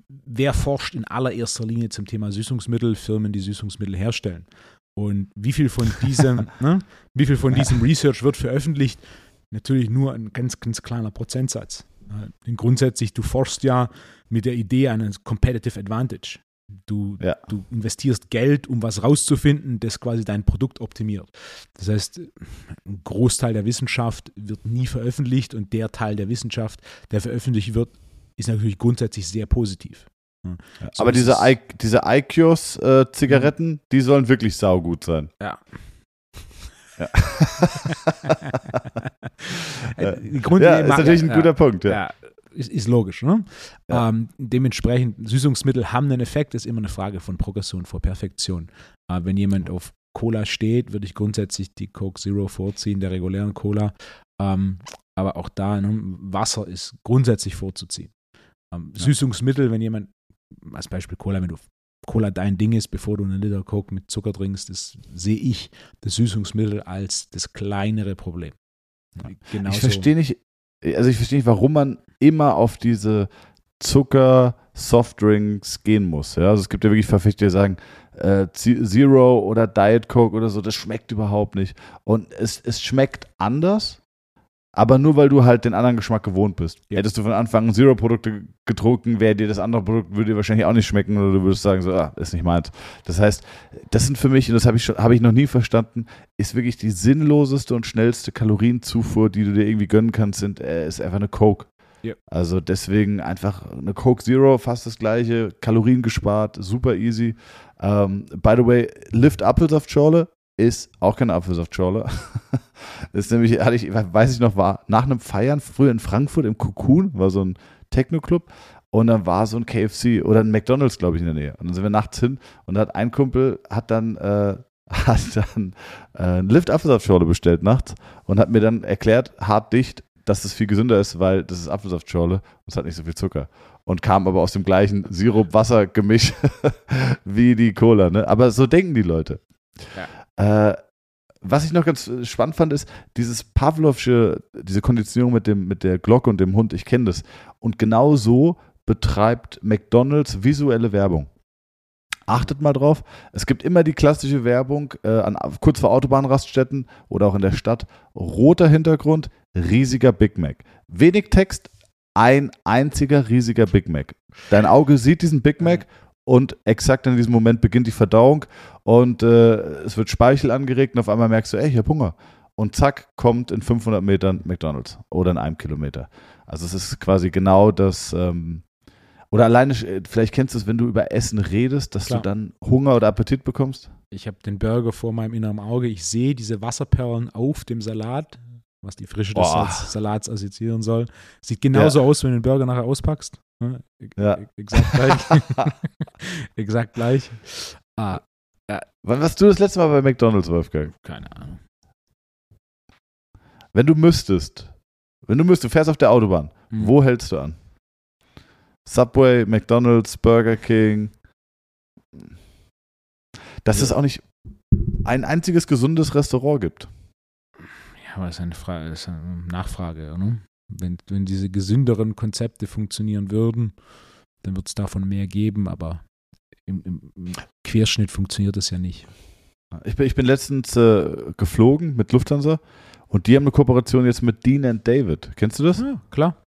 Wer forscht in allererster Linie zum Thema Süßungsmittel? Firmen, die Süßungsmittel herstellen. Und wie viel von diesem, *laughs* ne, wie viel von diesem Research wird veröffentlicht? Natürlich nur ein ganz, ganz kleiner Prozentsatz. Äh, Denn grundsätzlich, du forschst ja mit der Idee eines Competitive Advantage. Du, Ja. du investierst Geld, um was rauszufinden, das quasi dein Produkt optimiert. Das heißt, ein Großteil der Wissenschaft wird nie veröffentlicht und der Teil der Wissenschaft, der veröffentlicht wird, ist natürlich grundsätzlich sehr positiv. Ja. So aber diese, es- I diese IQOS-Zigaretten, die sollen wirklich saugut sein. Ja. Ja. *laughs* Äh, Grund- ja, ist natürlich ein ja, guter Punkt. Ja. Ja, ist, ist logisch. Ne? Ja. Ähm, dementsprechend, Süßungsmittel haben einen Effekt, ist immer eine Frage von Progression vor Perfektion. Äh, wenn jemand auf Cola steht, würde ich grundsätzlich die Coke Zero vorziehen, der regulären Cola. Ähm, aber auch da, ne, Wasser ist grundsätzlich vorzuziehen. Ähm, Ja. Süßungsmittel, wenn jemand, als Beispiel Cola, wenn du Cola dein Ding ist, bevor du einen Liter Coke mit Zucker trinkst, das sehe ich das Süßungsmittel als das kleinere Problem. Genauso. Ich verstehe nicht, also ich verstehe nicht, warum man immer auf diese Zucker Softdrinks gehen muss. Ja? Also es gibt ja wirklich Verfechter, die sagen, äh, Zero oder Diet Coke oder so, das schmeckt überhaupt nicht. Und es, es schmeckt anders, aber nur weil du halt den anderen Geschmack gewohnt bist. Ja. Hättest du von Anfang an Zero-Produkte getrunken, wäre dir das andere Produkt, würde dir wahrscheinlich auch nicht schmecken oder du würdest sagen, so, ah, ist nicht meins. Das heißt, das sind für mich, und das habe ich, schon- habe ich noch nie verstanden, ist wirklich die sinnloseste und schnellste Kalorienzufuhr, die du dir irgendwie gönnen kannst, sind, äh, ist einfach eine Coke. Ja. Also deswegen einfach eine Coke Zero, fast das gleiche, Kalorien gespart, super easy. Ähm, by the way, Lift Apfelsaftschorle ist auch keine Apfelsaftschorle. *laughs* ist nämlich, hatte ich, weiß ich noch, war nach einem Feiern früher in Frankfurt im Cocoon, war so ein Techno-Club. Und dann war so ein KFC oder ein McDonalds, glaube ich, in der Nähe. Und dann sind wir nachts hin und hat ein Kumpel hat dann, äh, *laughs* hat dann äh, einen Lift Apfelsaftschorle bestellt nachts und hat mir dann erklärt, hart dicht, dass das viel gesünder ist, weil das ist Apfelsaftschorle und es hat nicht so viel Zucker. Und kam aber aus dem gleichen Sirup-Wasser-Gemisch *laughs* wie die Cola. Ne? Aber so denken die Leute. Äh, was ich noch ganz äh, spannend fand, ist dieses Pavlovsche, diese Konditionierung mit, dem, mit der Glocke und dem Hund, ich kenne das. Und genau so betreibt McDonalds visuelle Werbung. Achtet mal drauf, es gibt immer die klassische Werbung äh, an, kurz vor Autobahnraststätten oder auch in der Stadt. Roter Hintergrund, riesiger Big Mac. Wenig Text, ein einziger riesiger Big Mac. Dein Auge sieht diesen Big Mac und exakt in diesem Moment beginnt die Verdauung und äh, es wird Speichel angeregt und auf einmal merkst du, ey, ich hab Hunger. und zack, kommt in 500 Metern McDonalds oder in einem Kilometer. Also es ist quasi genau das, ähm, oder alleine, äh, vielleicht kennst du es, wenn du über Essen redest, dass Klar. du dann Hunger oder Appetit bekommst. Ich habe den Burger vor meinem inneren Auge. Ich sehe diese Wasserperlen auf dem Salat, was die Frische des Boah. Sal- Salats assoziieren soll. Sieht genauso aus, wenn du den Burger nachher auspackst. Ne? E- Ja. e- Exakt gleich. *laughs* *laughs* Exakt gleich. Ah, Wann warst du das letzte Mal bei McDonalds, Wolfgang? keine Ahnung. Wenn du müsstest, wenn du müsstest, du fährst auf der Autobahn, Hm. wo hältst du an? Subway, McDonalds, Burger King. Dass Ja. es auch nicht ein einziges gesundes Restaurant gibt. Ja, aber das ist eine, Frage, ist eine Nachfrage. Ne? Wenn, wenn diese gesünderen Konzepte funktionieren würden, dann wird es davon mehr geben, aber im, im, Querschnitt funktioniert das ja nicht. Ich bin, ich bin letztens äh, geflogen mit Lufthansa und die haben eine Kooperation jetzt mit Dean and David. Kennst du das? Ja, klar.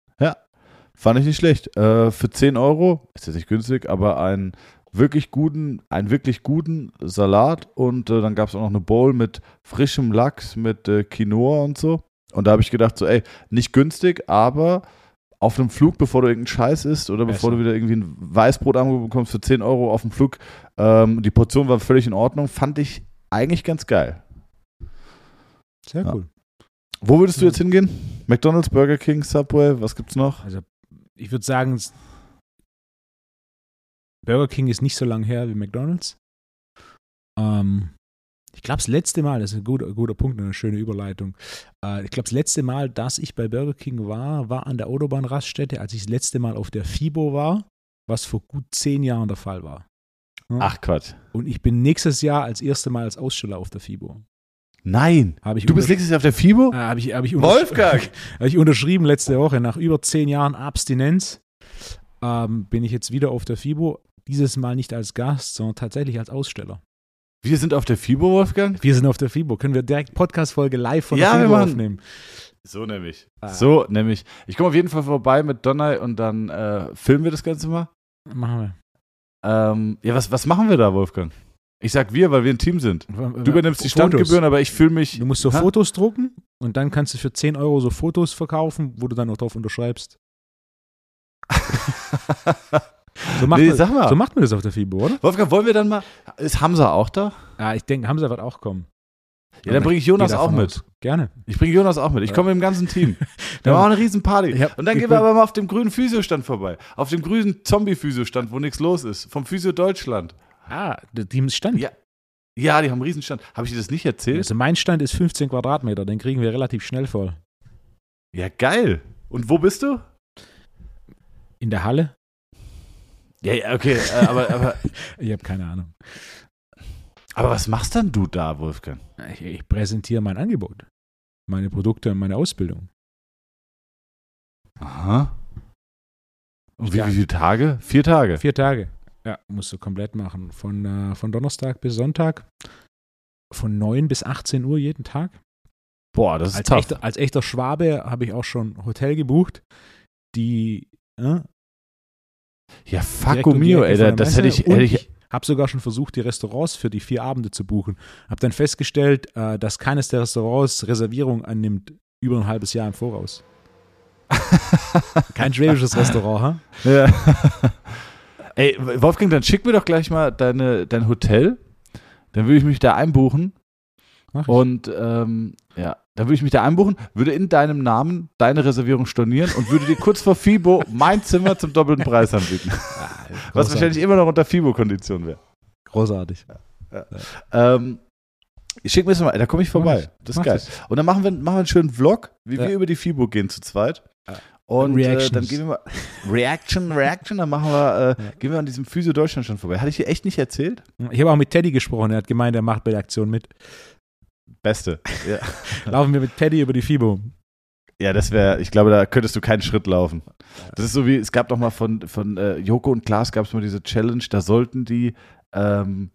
Fand ich nicht schlecht. Äh, für 10 Euro, ist jetzt nicht günstig, aber einen wirklich guten, einen wirklich guten Salat und äh, dann gab es auch noch eine Bowl mit frischem Lachs, mit äh, Quinoa und so. Und da habe ich gedacht, so, ey, nicht günstig, aber auf einem Flug, bevor du irgendeinen Scheiß isst oder bevor Besser. du wieder irgendwie ein Weißbrot bekommst für 10 Euro auf dem Flug, ähm, die Portion war völlig in Ordnung, fand ich eigentlich ganz geil. Sehr Ja. cool. Wo würdest du jetzt hingehen? McDonalds, Burger King, Subway, was gibt's noch? Also ich würde sagen, es- Burger King ist nicht so lang her wie McDonald's. Ähm, ich glaube, das letzte Mal, das ist ein guter, guter Punkt, eine schöne Überleitung. Äh, ich glaube, das letzte Mal, dass ich bei Burger King war, war an der Autobahnraststätte, als ich das letzte Mal auf der FIBO war, was vor gut zehn Jahren der Fall war. Ja. Ach Quatsch. Und ich bin nächstes Jahr als erste Mal als Aussteller auf der FIBO. Nein. Du bist nächstes Jahr auf der FIBO? äh, habe ich, habe ich, Wolfgang! *laughs* habe ich unterschrieben letzte Woche. Nach über zehn Jahren Abstinenz ähm, bin ich jetzt wieder auf der FIBO. Dieses Mal nicht als Gast, sondern tatsächlich als Aussteller. Wir sind auf der FIBO, Wolfgang? Wir sind auf der FIBO. Können wir direkt Podcast-Folge live von der Ja, wir FIBO aufnehmen? So nämlich. Ah. So nämlich. Ich komme auf jeden Fall vorbei mit Donner und dann äh, filmen wir das Ganze mal. Machen wir. Ähm, ja, was, was machen wir da, Wolfgang? Ich sag wir, weil wir ein Team sind. Du übernimmst die. Standgebühren, aber ich fühle mich. Du musst so Ha? Fotos drucken und dann kannst du für 10 Euro so Fotos verkaufen, wo du dann noch drauf unterschreibst. *laughs* So macht, nee, man, sag mal. so macht man das auf der FIBO, oder? Wolfgang, wollen wir dann mal. Ist Hamza auch da? Ja, ich denke, Hamza wird auch kommen. Ja, dann bringe ich Jonas auch mit. aus. Gerne. Ich bringe Jonas auch mit. Ich komme mit dem ganzen Team. *laughs* Wir Ja. machen eine riesen Party. Ich hab- und dann gehen wir aber mal auf dem grünen Physiostand vorbei. Auf dem grünen Zombie-Physiostand, wo nichts los ist. Vom Physio Deutschland. Ah, ist Stand. Ja. Ja, die haben einen Riesenstand. Habe ich dir das nicht erzählt? Also mein Stand ist 15 Quadratmeter, den kriegen wir relativ schnell voll. Ja, geil. Und wo bist du? In der Halle? Ja, ja, okay. Äh, aber, aber, *laughs* Ich habe keine Ahnung. aber was machst dann du da, Wolfgang? Ich, ich präsentiere mein Angebot, meine Produkte und meine Ausbildung. Aha. Und wie, Ja. wie viele Tage? Vier Tage. Vier Tage. Ja, musst du komplett machen. Von, äh, von Donnerstag bis Sonntag. Von 9 bis 18 Uhr jeden Tag. Boah, das ist Als tough. echter, als echter Schwabe habe ich auch schon Hotel gebucht, die äh, ja, fuck mio, ey. Das hätte ich, hätte ich, habe sogar schon versucht, die Restaurants für die vier Abende zu buchen. Habe dann festgestellt, äh, dass keines der Restaurants Reservierung annimmt über ein halbes Jahr im Voraus. Kein schwäbisches Restaurant, ha? *laughs* Ja. Ey, Wolfgang, dann schick mir doch gleich mal deine, dein Hotel. Dann würde ich mich da einbuchen. Und ähm, ja, dann würde ich mich da einbuchen, würde in deinem Namen deine Reservierung stornieren und würde dir kurz vor FIBO mein Zimmer zum doppelten Preis anbieten. *laughs* Ah, Was wahrscheinlich immer noch unter FIBO-Kondition wäre. großartig. Ähm, schick mir das mal, da komme ich vorbei. Das ist geil. Und dann machen wir, machen wir einen schönen Vlog, wie Ja. wir über die FIBO gehen zu zweit. Ja. Und äh, dann gehen wir mal. Reaction, Reaction, dann machen wir, äh, Ja. gehen wir an diesem Physio Deutschland schon vorbei. Hatte ich dir echt nicht erzählt? Ich habe auch mit Teddy gesprochen, er hat gemeint, er macht bei der Aktion mit. Beste. *laughs* Ja, Laufen wir mit Teddy über die FIBO. ja das wäre, ich glaube, da könntest du keinen Schritt laufen. Das ist so wie, es gab doch mal von, von äh, Joko und Klaas gab es mal diese Challenge, da sollten die, ähm,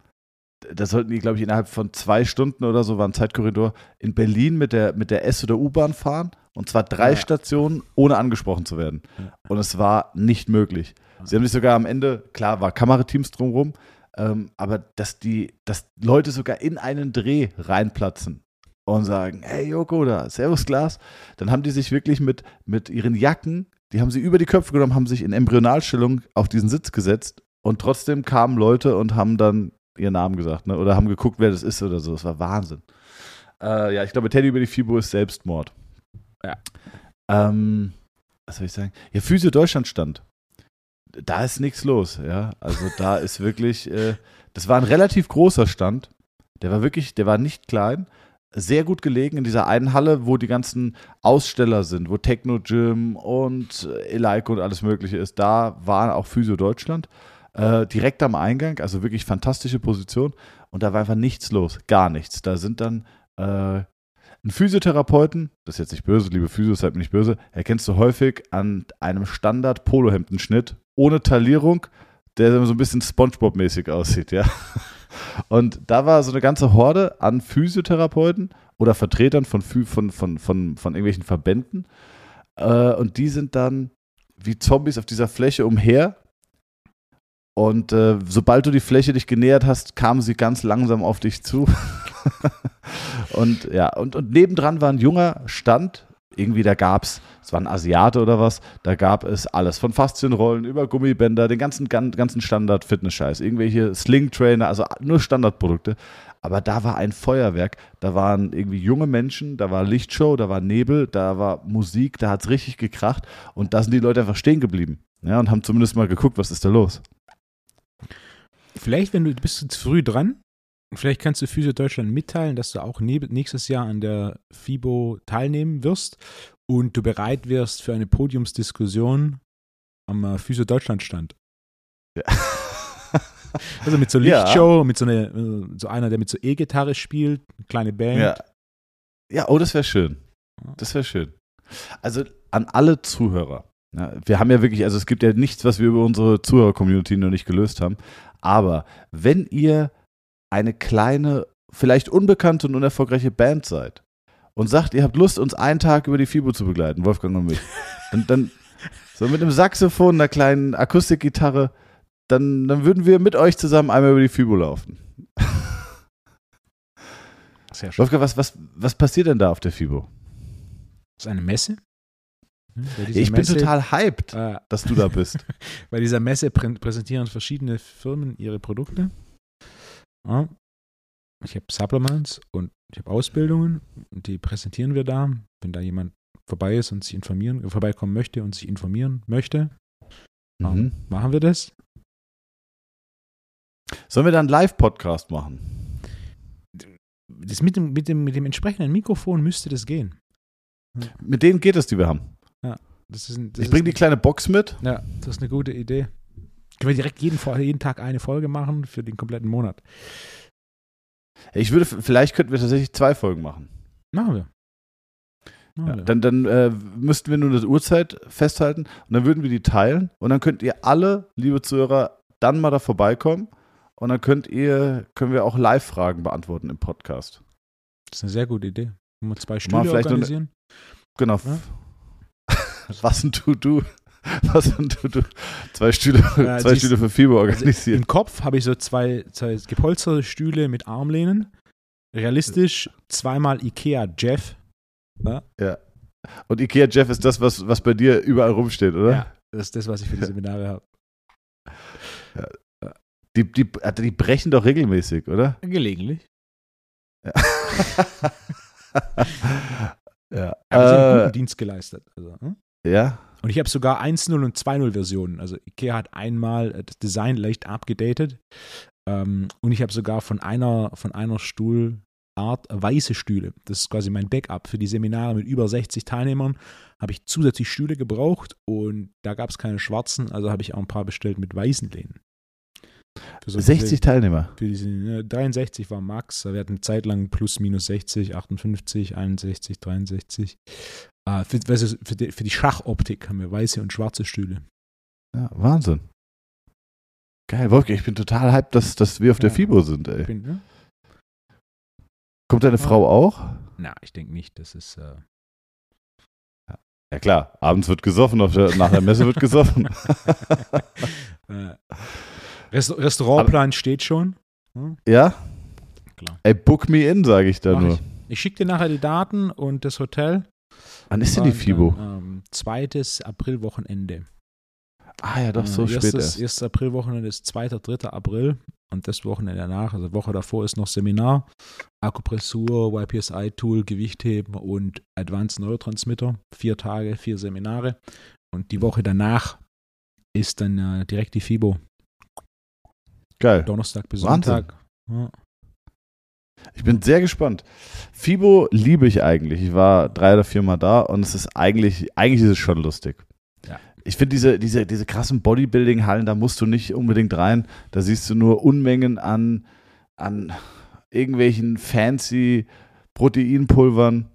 da sollten die, glaube ich, innerhalb von zwei Stunden oder so, war ein Zeitkorridor, in Berlin mit der, mit der S- oder U-Bahn fahren. Und zwar drei Ja. Stationen, ohne angesprochen zu werden. Und es war nicht möglich. Sie haben sich sogar am Ende, klar, war Kamerateams drumherum, ähm, aber dass die, dass Leute sogar in einen Dreh reinplatzen und sagen, hey Joko, da, Servus Glas. Dann haben die sich wirklich mit, mit ihren Jacken, die haben sie über die Köpfe genommen, haben sich in Embryonalstellung auf diesen Sitz gesetzt und trotzdem kamen Leute und haben dann ihren Namen gesagt, ne? Oder haben geguckt, wer das ist oder so. Das war Wahnsinn. Äh, ja, ich glaube, Teddy über die FIBO ist Selbstmord. Ja. Ähm, was soll ich sagen? Ja, Physio Deutschland stand. Da ist nichts los, ja. Also da ist wirklich, äh, das war ein relativ großer Stand. Der war wirklich, der war nicht klein. Sehr gut gelegen in dieser einen Halle, wo die ganzen Aussteller sind, wo Techno Gym und Eleiko und alles Mögliche ist. Da war auch Physio Deutschland. Äh, direkt am Eingang, also wirklich fantastische Position. Und da war einfach nichts los, gar nichts. Da sind dann äh, ein Physiotherapeuten, das ist jetzt nicht böse, liebe Physio, seid mir nicht böse, erkennst du häufig an einem Standard-Polohemdenschnitt ohne Taillierung, der so ein bisschen Spongebob-mäßig aussieht, ja. *laughs* Und da war so eine ganze Horde an Physiotherapeuten oder Vertretern von, von, von, von, von irgendwelchen Verbänden. Äh, und die sind dann wie Zombies auf dieser Fläche umher. Und äh, sobald du die Fläche dich genähert hast, kamen sie ganz langsam auf dich zu. *laughs* und ja, und, und nebendran war ein junger Stand. Irgendwie, da gab es, es war ein Asiate oder was, da gab es alles. Von Faszienrollen über Gummibänder, den ganzen, gan- ganzen Standard-Fitness-Scheiß. Irgendwelche Sling-Trainer, also nur Standardprodukte. Aber da war ein Feuerwerk. Da waren irgendwie junge Menschen, da war Lichtshow, da war Nebel, da war Musik, da hat es richtig gekracht. Und da sind die Leute einfach stehen geblieben. Ja, und haben zumindest mal geguckt, was ist da los. Vielleicht, wenn du du bist jetzt früh dran, vielleicht kannst du Physio Deutschland mitteilen, dass du auch nächstes Jahr an der FIBO teilnehmen wirst und du bereit wirst für eine Podiumsdiskussion am äh, Physio Deutschland Stand. Ja. *laughs* Also mit so Ja. Lichtshow, mit so, eine, äh, so einer, der mit so E-Gitarre spielt, eine kleine Band. Ja. Ja, oh, das wäre schön. Das wäre schön. Also an alle Zuhörer. Ja, wir haben ja wirklich, also es gibt ja nichts, was wir über unsere Zuhörer-Community noch nicht gelöst haben. Aber wenn ihr eine kleine, vielleicht unbekannte und unerfolgreiche Band seid und sagt, ihr habt Lust, uns einen Tag über die FIBO zu begleiten, Wolfgang und mich, dann, dann so mit einem Saxophon, einer kleinen Akustikgitarre, dann, dann würden wir mit euch zusammen einmal über die FIBO laufen. Sehr schön. Wolfgang, was, was, was passiert denn da auf der FIBO? Das ist eine Messe. Hm, ich bin Messe, total hyped, Äh, dass du da bist. *laughs* bei dieser Messe prä präsentieren verschiedene Firmen ihre Produkte. Ja. Ich habe Supplements und ich habe Ausbildungen und die präsentieren wir da. Wenn da jemand vorbei ist und sich informieren, vorbeikommen möchte und sich informieren möchte, Mhm. machen wir das. Sollen wir dann einen Live-Podcast machen? das mit, dem, mit, dem, mit dem entsprechenden Mikrofon müsste das gehen. Mit denen geht es, die wir haben. Das ist, ein- das Ich bringe die kleine Box mit. Ja, das ist eine gute Idee. Können wir direkt jeden, jeden Tag eine Folge machen für den kompletten Monat. Ich würde, vielleicht könnten wir tatsächlich zwei Folgen machen. Machen wir. Ja, dann dann äh, müssten wir nur eine Uhrzeit festhalten und dann würden wir die teilen und dann könnt ihr alle, liebe Zuhörer, dann mal da vorbeikommen und dann könnt ihr, können wir auch Live-Fragen beantworten im Podcast. das ist eine sehr gute Idee. Zwei Mal Stühle vielleicht noch eine- organisieren? Genau. Ja. *laughs* Was ein To-Do. *laughs* Was ein To-Do. Zwei Stühle, Ja, *laughs* zwei siehst- Stühle für Fieber Also organisieren. Im Kopf habe ich so zwei, zwei gepolsterte Stühle mit Armlehnen. Realistisch zweimal Ikea Jeff. Und Ikea Jeff ist das, was, was bei dir überall rumsteht, oder? Ja, das ist das, was ich für die Seminare habe. Die, die, also die brechen doch regelmäßig, oder? Gelegentlich. ja. *laughs* Aber sie haben Äh, guten Dienst geleistet. Also, hm? ja. Und ich habe sogar 1.0 und 2.0 Versionen. Also Ikea hat einmal äh, das Design leicht abgedatet. Ähm, und ich habe sogar von einer, von einer Stuhlart weiße Stühle. Das ist quasi mein Backup für die Seminare mit über 60 Teilnehmern. Habe ich zusätzlich Stühle gebraucht und da gab es keine schwarzen, also habe ich auch ein paar bestellt mit weißen Lehnen. So 60 Teilnehmer. für diese, ne, 63 war Max, wir hatten eine Zeit lang plus minus 60, 58, 61, 63. Äh, für, für, die, für die Schachoptik haben wir weiße und schwarze Stühle. Ja, Wahnsinn. Geil, Wolfgang, ich bin total hyped, dass, dass wir auf der Ja. FIBO sind, ey. Bin, ne? Kommt deine Frau auch? Na, ich denke nicht, das ist. Äh, Ja klar, abends wird gesoffen, der, nach der Messe wird gesoffen. *laughs* *laughs* äh, Rest Restaurantplan steht schon. ja? Klar. Ey, book me in, sage ich da Mach nur. ich. Ich schicke dir nachher die Daten und das Hotel. Wann ist denn die FIBO? Dann, ähm, zweites Aprilwochenende. Ah ja, doch, so Äh, spät erstes, erst. erstes Aprilwochenende ist 2. 3. April und das Wochenende danach, also Woche davor ist noch Seminar, Akupressur, YPSI-Tool, Gewichtheben und Advanced Neurotransmitter. Vier Tage, vier Seminare. Und die Woche danach ist dann äh, direkt die FIBO, Geil. Donnerstag bis. Sonntag. Ja. Ich bin sehr gespannt. FIBO liebe ich eigentlich. Ich war drei oder vier Mal da und es ist eigentlich, eigentlich ist es schon lustig. Ja. Ich finde diese, diese, diese krassen Bodybuilding-Hallen, da musst du nicht unbedingt rein. Da siehst du nur Unmengen an, an irgendwelchen fancy Proteinpulvern,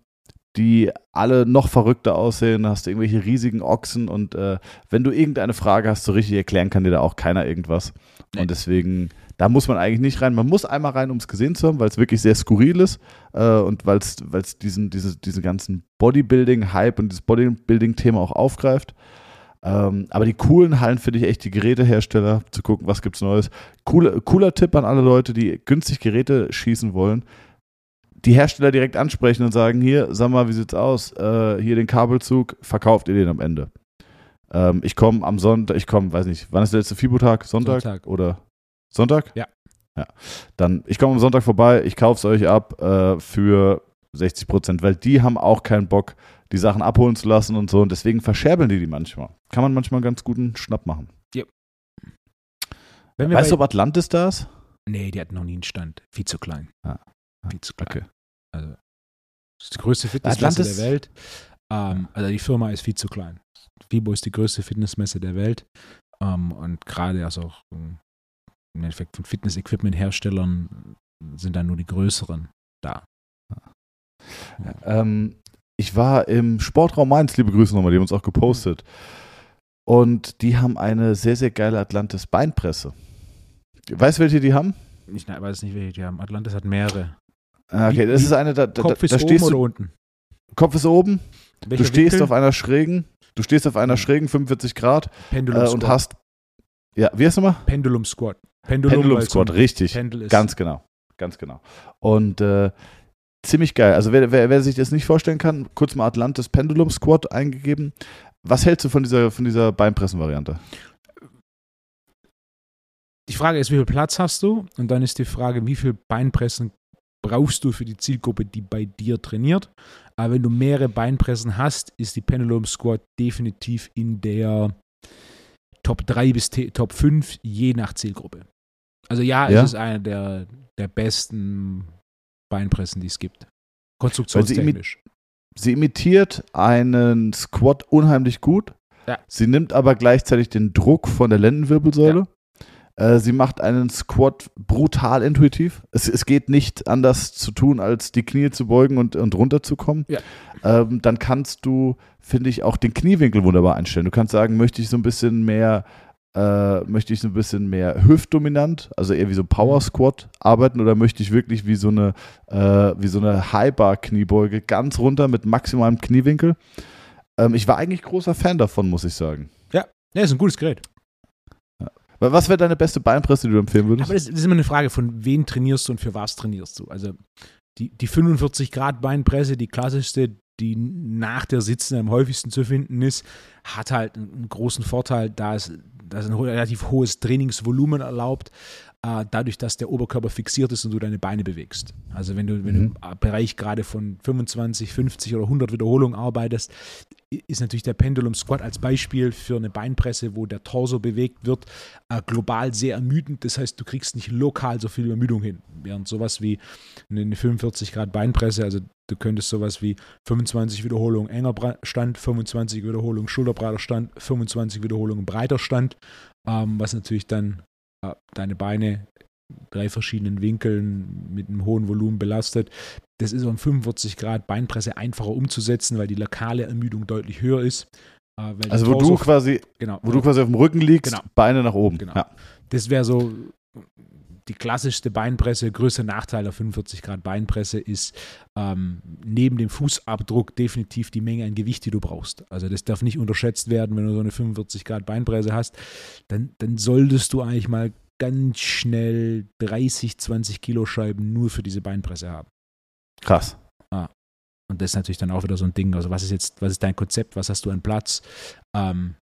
die alle noch verrückter aussehen. Da hast du irgendwelche riesigen Ochsen und äh, wenn du irgendeine Frage hast, so richtig erklären kann dir da auch keiner irgendwas. Nee. Und deswegen, da muss man eigentlich nicht rein. Man muss einmal rein, um es gesehen zu haben, weil es wirklich sehr skurril ist äh, und weil es diesen, diese, diesen ganzen Bodybuilding-Hype und dieses Bodybuilding-Thema auch aufgreift. Ähm, aber die coolen Hallen finde ich echt die Gerätehersteller, zu gucken, was gibt's Neues. Coole, cooler Tipp an alle Leute, die günstig Geräte schießen wollen. Die Hersteller direkt ansprechen und sagen, hier, sag mal, wie sieht's aus? Äh, hier den Kabelzug, verkauft ihr den am Ende. Ähm, ich komme am Sonntag, ich komme, weiß nicht, wann ist der letzte Fibotag? Sonntag? Sonntag. Oder Sonntag? Ja. Ja. Dann, ich komme am Sonntag vorbei, ich kaufe es euch ab äh, für 60 Prozent, weil die haben auch keinen Bock, die Sachen abholen zu lassen und so. Und deswegen verscherbeln die die manchmal. Kann man manchmal ganz guten Schnapp machen. Wenn wir Weißt du, ob Atlantis da ist? nee, die hatten noch nie einen Stand. Viel zu klein. Ah. Ah, Viel zu klein. okay. Also, das ist die größte Fitnessmesse der Welt. Ähm, also die Firma ist viel zu klein. FIBO ist die größte Fitnessmesse der Welt. Ähm, und gerade also auch ähm, im Endeffekt von Fitness-Equipment-Herstellern sind dann nur die größeren da. Ähm, ich war im Sportraum Mainz, liebe Grüße nochmal, die haben uns auch gepostet. Und die haben eine sehr, sehr geile Atlantis Beinpresse. Weißt du, welche die haben? Ich ne- weiß nicht, welche die haben. Atlantis hat mehrere. Ah, Okay, Wie- das ist eine, da, da, Kopf da ist oben stehst oder du, unten? Kopf ist oben, du Welcher stehst Winkel? auf einer schrägen, du stehst auf einer schrägen 45 Grad Pendulum äh, und hast, ja, wie heißt nochmal? Pendulum Squat. Pendulum, Pendulum ein richtig. Pendel ist. Ganz genau, ganz genau. Und äh, ziemlich geil. Also wer, wer, wer sich das nicht vorstellen kann, kurz mal Atlantis Pendulum Squat eingegeben. Was hältst du von dieser, von dieser Beinpressen-Variante? Die Frage ist, wie viel Platz hast du? Und dann ist die Frage, wie viel Beinpressen brauchst du für die Zielgruppe, die bei dir trainiert? Aber wenn du mehrere Beinpressen hast, ist die Pendulum Squat definitiv in der Top 3 bis Top 5, je nach Zielgruppe. Also ja, Ja? es ist eine der, der besten Beinpressen, die es gibt. Konstruktionstechnisch. Sie imitiert einen Squat unheimlich gut. Ja. Sie nimmt aber gleichzeitig den Druck von der Lendenwirbelsäule. Äh, sie macht einen Squat brutal intuitiv. Es, es geht nicht anders zu tun, als die Knie zu beugen und, und runterzukommen. Ja. Ähm, dann kannst du, finde ich, auch den Kniewinkel wunderbar einstellen. Du kannst sagen, möchte ich so ein bisschen mehr, äh, möchte ich so ein bisschen mehr hüftdominant, also eher wie so ein Power Squat arbeiten oder möchte ich wirklich wie so eine, äh, wie so eine High-Bar-Kniebeuge ganz runter mit maximalem Kniewinkel. Ähm, ich war eigentlich großer Fan davon, muss ich sagen. Ja, ist ein gutes Gerät. Wa- Was wäre deine beste Beinpresse, die du empfehlen würdest? Aber das, ist immer eine Frage, von wen trainierst du und für was trainierst du. Also die, die 45 Grad Beinpresse, die klassischste, die nach der Sitzen am häufigsten zu finden ist, hat halt einen großen Vorteil, da es, es ein relativ hohes Trainingsvolumen erlaubt, äh, dadurch, dass der Oberkörper fixiert ist und du deine Beine bewegst. Also wenn du, wenn Mhm. du im Bereich gerade von 25, 50 oder 100 Wiederholungen arbeitest, ist natürlich der Pendulum Squat als Beispiel für eine Beinpresse, wo der Torso bewegt wird, äh, global sehr ermüdend. Das heißt, du kriegst nicht lokal so viel Ermüdung hin. Während sowas wie eine 45 Grad Beinpresse, also du könntest sowas wie 25 Wiederholungen enger Stand, 25 Wiederholungen schulterbreiter Stand, 25 Wiederholungen breiter Stand, ähm, was natürlich dann äh, deine Beine drei verschiedenen Winkeln mit einem hohen Volumen belastet. Das ist um 45 Grad Beinpresse einfacher umzusetzen, weil die lokale Ermüdung deutlich höher ist. Äh, also wo du quasi, genau, wo du quasi auf dem Rücken liegst, Genau. Beine nach oben. Genau. Ja. Das wäre so die klassischste Beinpresse. Größter Nachteil der 45 Grad Beinpresse ist ähm, neben dem Fußabdruck definitiv die Menge an Gewicht, die du brauchst. Also das darf nicht unterschätzt werden, wenn du so eine 45 Grad Beinpresse hast. Dann, dann solltest du eigentlich mal ganz schnell 30, 20 Kilo Scheiben nur für diese Beinpresse haben. Krass. Und das ist natürlich dann auch wieder so ein Ding. Also, was ist jetzt, was ist dein Konzept? Was hast du an Platz? Ähm.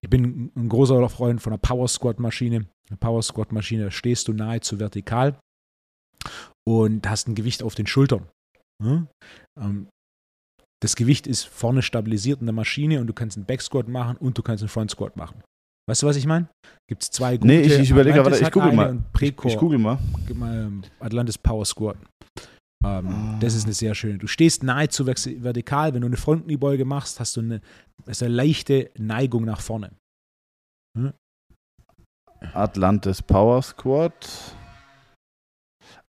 Ich bin ein großer Freund von einer Power Squat Maschine. Eine Power Squat Maschine, da stehst du nahezu vertikal und hast ein Gewicht auf den Schultern. Ähm, das Gewicht ist vorne stabilisiert in der Maschine und du kannst einen Back Squat machen und du kannst einen Front Squat machen. Weißt du, was ich meine? Gibt es zwei gute. Nee, ich, ich überlege, aber ich google mal. Ich, ich google mal. Atlantis Power Squat. Ähm, Ah. Das ist eine sehr schöne. Du stehst nahezu vertikal. Wenn du eine Frontkniebeuge machst, hast du eine, ist eine leichte Neigung nach vorne. Atlantis Power Squad.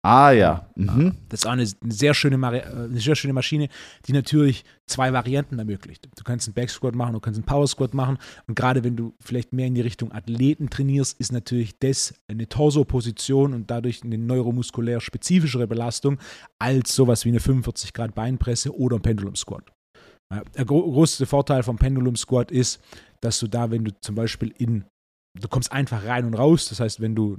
Ah ja. Mhm. Das ist auch eine, sehr schöne, Mari- äh, eine sehr schöne Maschine, die natürlich zwei Varianten ermöglicht. Du kannst einen Back Squat machen, du kannst einen Power Squat machen. Und gerade wenn du vielleicht mehr in die Richtung Athleten trainierst, ist natürlich das eine Torso-Position und dadurch eine neuromuskulär spezifischere Belastung als sowas wie eine 45 Grad Beinpresse oder ein Pendulum Squat. Der größte Vorteil vom Pendulum Squat ist, dass du da, wenn du zum Beispiel in du kommst einfach rein und raus. Das heißt, wenn du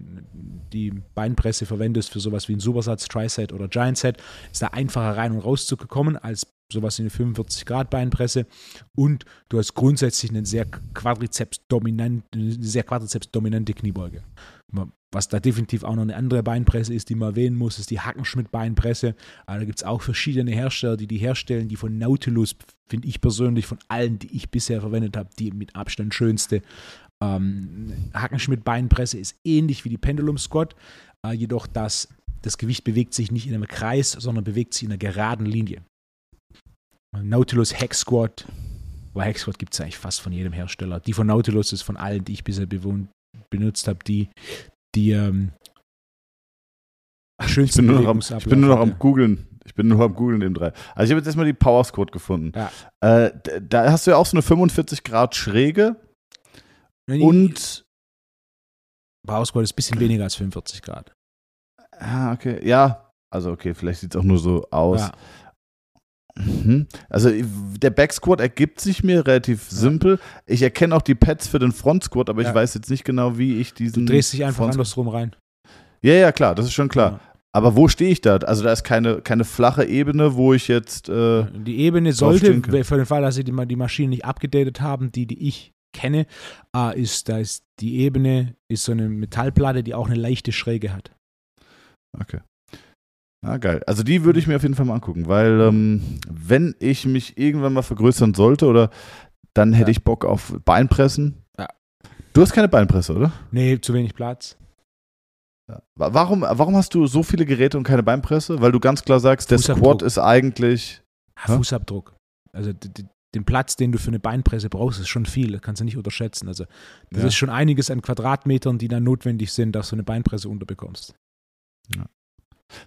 die Beinpresse verwendest für sowas wie einen Supersatz, Triset oder Giant Set, ist da einfacher rein und raus zu kommen als sowas wie eine 45 Grad Beinpresse. Und du hast grundsätzlich eine sehr quadrizeps-dominante Kniebeuge. Was da definitiv auch noch eine andere Beinpresse ist, die man erwähnen muss, ist die Hackenschmidt-Beinpresse. Da gibt es auch verschiedene Hersteller, die die herstellen. Die von Nautilus finde ich persönlich von allen, die ich bisher verwendet habe, die mit Abstand schönste. Ähm, Hackenschmidt-Beinpresse ist ähnlich wie die Pendulum Squat, äh, jedoch das, das Gewicht bewegt sich nicht in einem Kreis, sondern bewegt sich in einer geraden Linie. Nautilus Hex Squat, weil Hex Squat gibt es eigentlich fast von jedem Hersteller. Die von Nautilus ist von allen, die ich bisher bewohnt, benutzt habe, die, die ähm, Ich schönste bin nur noch am, ich bin nur noch am googeln. Ich bin nur am googeln dem drei. Also ich habe jetzt erstmal die Power Squad gefunden. Ja. Äh, da hast du ja auch so eine 45 Grad Schräge und Power Squat ist ein bisschen weniger als 45 Grad. ah, okay, ja, also okay, vielleicht sieht es auch nur so aus. Ja. Mhm. Also der Back Squat ergibt sich mir relativ simpel. Ich erkenne auch die Pads für den Front Squat, aber ich Ja. weiß jetzt nicht genau, wie ich Du diesen. drehst dich einfach Front- andersrum rein. Ja, ja, klar, das ist schon klar. Ja. Aber wo stehe ich da? Also da ist keine, keine flache Ebene, wo ich jetzt. Äh, Die Ebene sollte, für den Fall, dass sie die, die Maschinen nicht abgedatet haben, die, die ich kenne, äh, ist, da ist die Ebene ist so eine Metallplatte, die auch eine leichte Schräge hat. Okay. Ah, geil. Also die würde ich mir auf jeden Fall mal angucken, weil ähm, wenn ich mich irgendwann mal vergrößern sollte oder dann hätte Ja. ich Bock auf Beinpressen. Ja. Du hast keine Beinpresse, oder? Nee, zu wenig Platz. Wa- Warum, warum hast du so viele Geräte und keine Beinpresse? Weil du ganz klar sagst, der. Squat ist eigentlich. Ah, Ja. Fußabdruck. Also den Platz, den du für eine Beinpresse brauchst, ist schon viel. Das kannst du nicht unterschätzen. Also das Ja. ist schon einiges an Quadratmetern, die dann notwendig sind, dass du eine Beinpresse unterbekommst.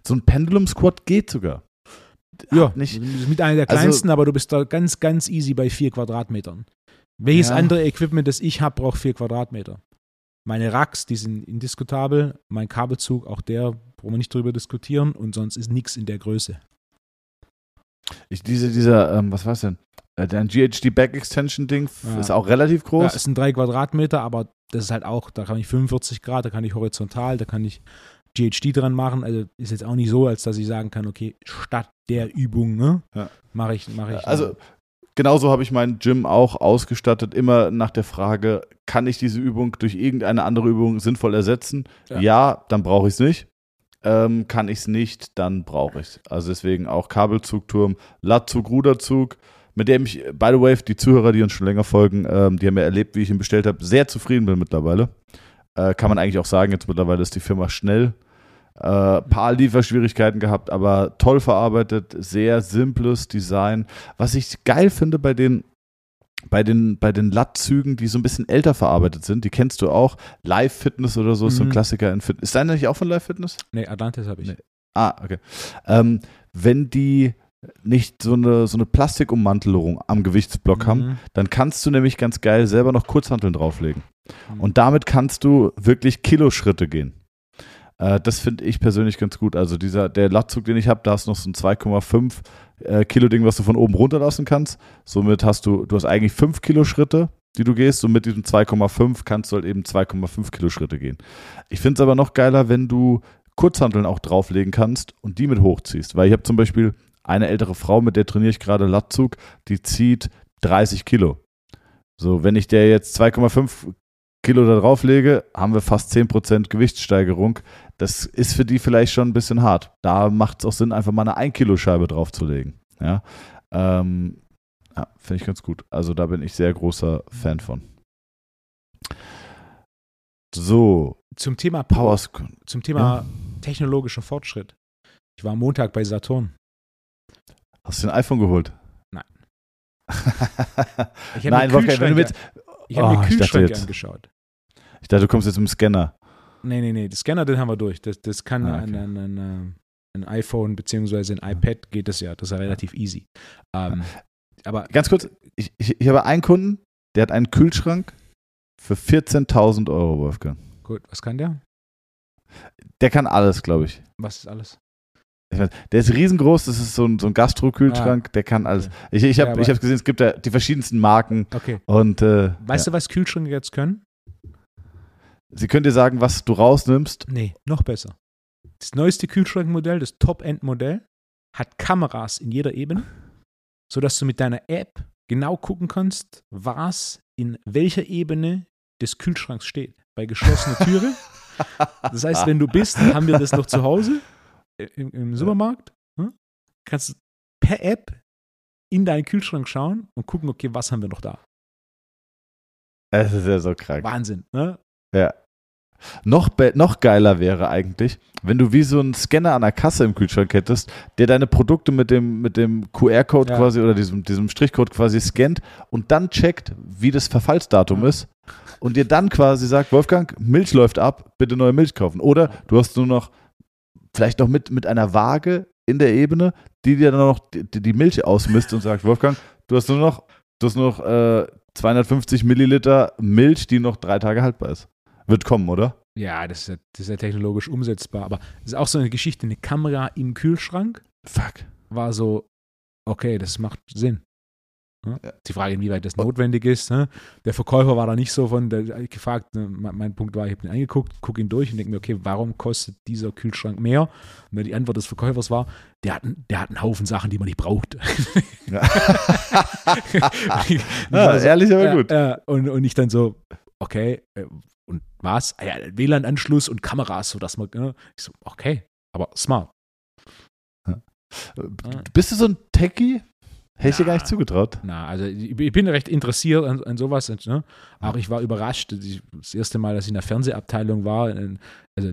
So ein Pendulum-Squat geht sogar. Ja, Hat nicht. mit einer der Also- kleinsten, aber du bist da ganz, ganz easy bei vier Quadratmetern. Welches Ja. andere Equipment, das ich habe, braucht vier Quadratmeter? Meine Racks, die sind indiskutabel. Mein Kabelzug, auch der, brauchen wir nicht drüber diskutieren. Und sonst ist nichts in der Größe. Ich, diese, dieser, ähm, was war's denn? Äh, dein GHD Back Extension Ding Ja. ist auch relativ Ja, groß. es sind drei Quadratmeter, aber das ist halt auch, da kann ich 45 Grad, da kann ich horizontal, da kann ich GHD dran machen. Also ist jetzt auch nicht so, als dass ich sagen kann, okay, statt der Übung, ne, Ja. mache ich, mache ich. Also genauso habe ich mein Gym auch ausgestattet, immer nach der Frage, kann ich diese Übung durch irgendeine andere Übung sinnvoll ersetzen? Ja. Ja, dann brauche ich es nicht. Ähm, kann ich es nicht, dann brauche ich es. Also deswegen auch Kabelzugturm, Lattzug, Ruderzug, mit dem ich, by the way, die Zuhörer, die uns schon länger folgen, ähm, die haben ja erlebt, wie ich ihn bestellt habe, sehr zufrieden bin mittlerweile. Äh, kann man eigentlich auch sagen, jetzt mittlerweile ist die Firma schnell. Äh, paar Lieferschwierigkeiten gehabt, aber toll verarbeitet, sehr simples Design. Was ich geil finde bei den bei den, bei den Lattzügen, die so ein bisschen älter verarbeitet sind, die kennst du auch. Live Fitness oder so ist so ein Mhm. Klassiker in Fitness. Ist deiner nicht auch von Live Fitness? nee, Atlantis habe ich. Nee. Ah, okay. Ähm, wenn die nicht so eine, so eine Plastikummantelung am Gewichtsblock haben, Mhm. dann kannst du nämlich ganz geil selber noch Kurzhanteln drauflegen. Mhm. Und damit kannst du wirklich Kiloschritte gehen. Äh, das finde ich persönlich ganz gut. Also dieser, der Latzug, den ich habe, da hast du noch so ein 2,5 äh, Kilo Ding, was du von oben runterlassen kannst. Somit hast du, du hast eigentlich 5 Kilo Schritte, die du gehst. Und mit diesem 2,5 kannst du halt eben 2,5 Kilo Schritte gehen. Ich finde es aber noch geiler, wenn du Kurzhanteln auch drauflegen kannst und die mit hochziehst. Weil ich habe zum Beispiel eine ältere Frau, mit der trainiere ich gerade Latzug, die zieht 30 Kilo. So, wenn ich der jetzt 2,5 Kilo da drauf lege, haben wir fast 10% Gewichtssteigerung. Das ist für die vielleicht schon ein bisschen hart. Da macht es auch Sinn, einfach mal eine 1-Kilo-Scheibe draufzulegen. Ja, ähm, ja finde ich ganz gut. Also da bin ich sehr großer Fan von. So, Zum Thema Power zum Thema technologischer Fortschritt. Ich war am Montag bei Saturn. Hast du ein iPhone geholt? Nein. Ich *laughs* Nein, Wolfgang, wenn du mit. ich habe Oh, mir Kühlschränke jetzt- angeschaut. Ich dachte, du kommst jetzt mit dem Scanner. Nee, nee, nee, das Scanner, den haben wir durch. Das, das kann Ah, ein, okay. ein, ein, ein, ein iPhone beziehungsweise ein iPad geht das ja. Das ist ja relativ easy. Ähm, aber Ganz kurz, ich, ich, ich habe einen Kunden, der hat einen Kühlschrank für 14.000 Euro, Wolfgang. gut, was kann der? Der kann alles, glaube ich. Was ist alles? Der ist riesengroß, das ist so ein, so ein Gastro-Kühlschrank, der kann alles. Ich, ich Ja, habe ich hab gesehen, es gibt da die verschiedensten Marken Okay. und äh, Weißt ja. du, was Kühlschränke jetzt können? sie können dir sagen, was du rausnimmst. Nee, noch besser. Das neueste Kühlschrankmodell, das Top-End-Modell, hat Kameras in jeder Ebene, sodass du mit deiner App genau gucken kannst, was in welcher Ebene des Kühlschranks steht. Bei geschlossener Türe. *laughs* Das heißt, wenn du bist, haben wir das noch zu Hause im, im Supermarkt, hm? kannst du per App in deinen Kühlschrank schauen und gucken, okay, was haben wir noch da? Es ist ja so krank. Wahnsinn, ne? Ja. Noch, noch geiler wäre eigentlich, wenn du wie so einen Scanner an der Kasse im Kühlschrank hättest, der deine Produkte mit dem, mit dem QR-Code Ja. quasi oder diesem, diesem Strichcode quasi scannt und dann checkt, wie das Verfallsdatum Ja. ist und dir dann quasi sagt, Wolfgang, Milch läuft ab, bitte neue Milch kaufen. Oder du hast nur noch, vielleicht noch mit, mit einer Waage in der Ebene, die dir dann noch die, die Milch ausmisst und sagt, Wolfgang, du hast nur noch, du hast nur noch äh, 250 Milliliter Milch, die noch drei Tage haltbar ist. Wird kommen, oder? Ja, das ist ja, das ist ja technologisch umsetzbar. Aber es ist auch so eine Geschichte, eine Kamera im Kühlschrank Fuck. war so, okay, das macht Sinn. Ne? Die Frage, inwieweit das notwendig ist. Ne? Der Verkäufer war da nicht so von, der hat gefragt, ne, mein, mein Punkt war, ich habe ihn angeguckt, gucke ihn durch und denke mir, okay, warum kostet dieser Kühlschrank mehr? Und die Antwort des Verkäufers war, der hat, einen- der hat einen Haufen Sachen, die man nicht braucht. *laughs* Ja. *laughs* Ja, so, ehrlich, aber gut. ja, und, und ich dann so, okay, äh, und was? Ah ja, WLAN-Anschluss und Kameras, sodass man, ne? ich so, okay, aber smart. Bist du so ein Techie? Hätte ich dir Ja. gar nicht zugetraut. Na, also ich, ich bin recht interessiert an, an sowas. und, Ne? Auch ich war überrascht, das erste Mal, dass ich in der Fernsehabteilung war, also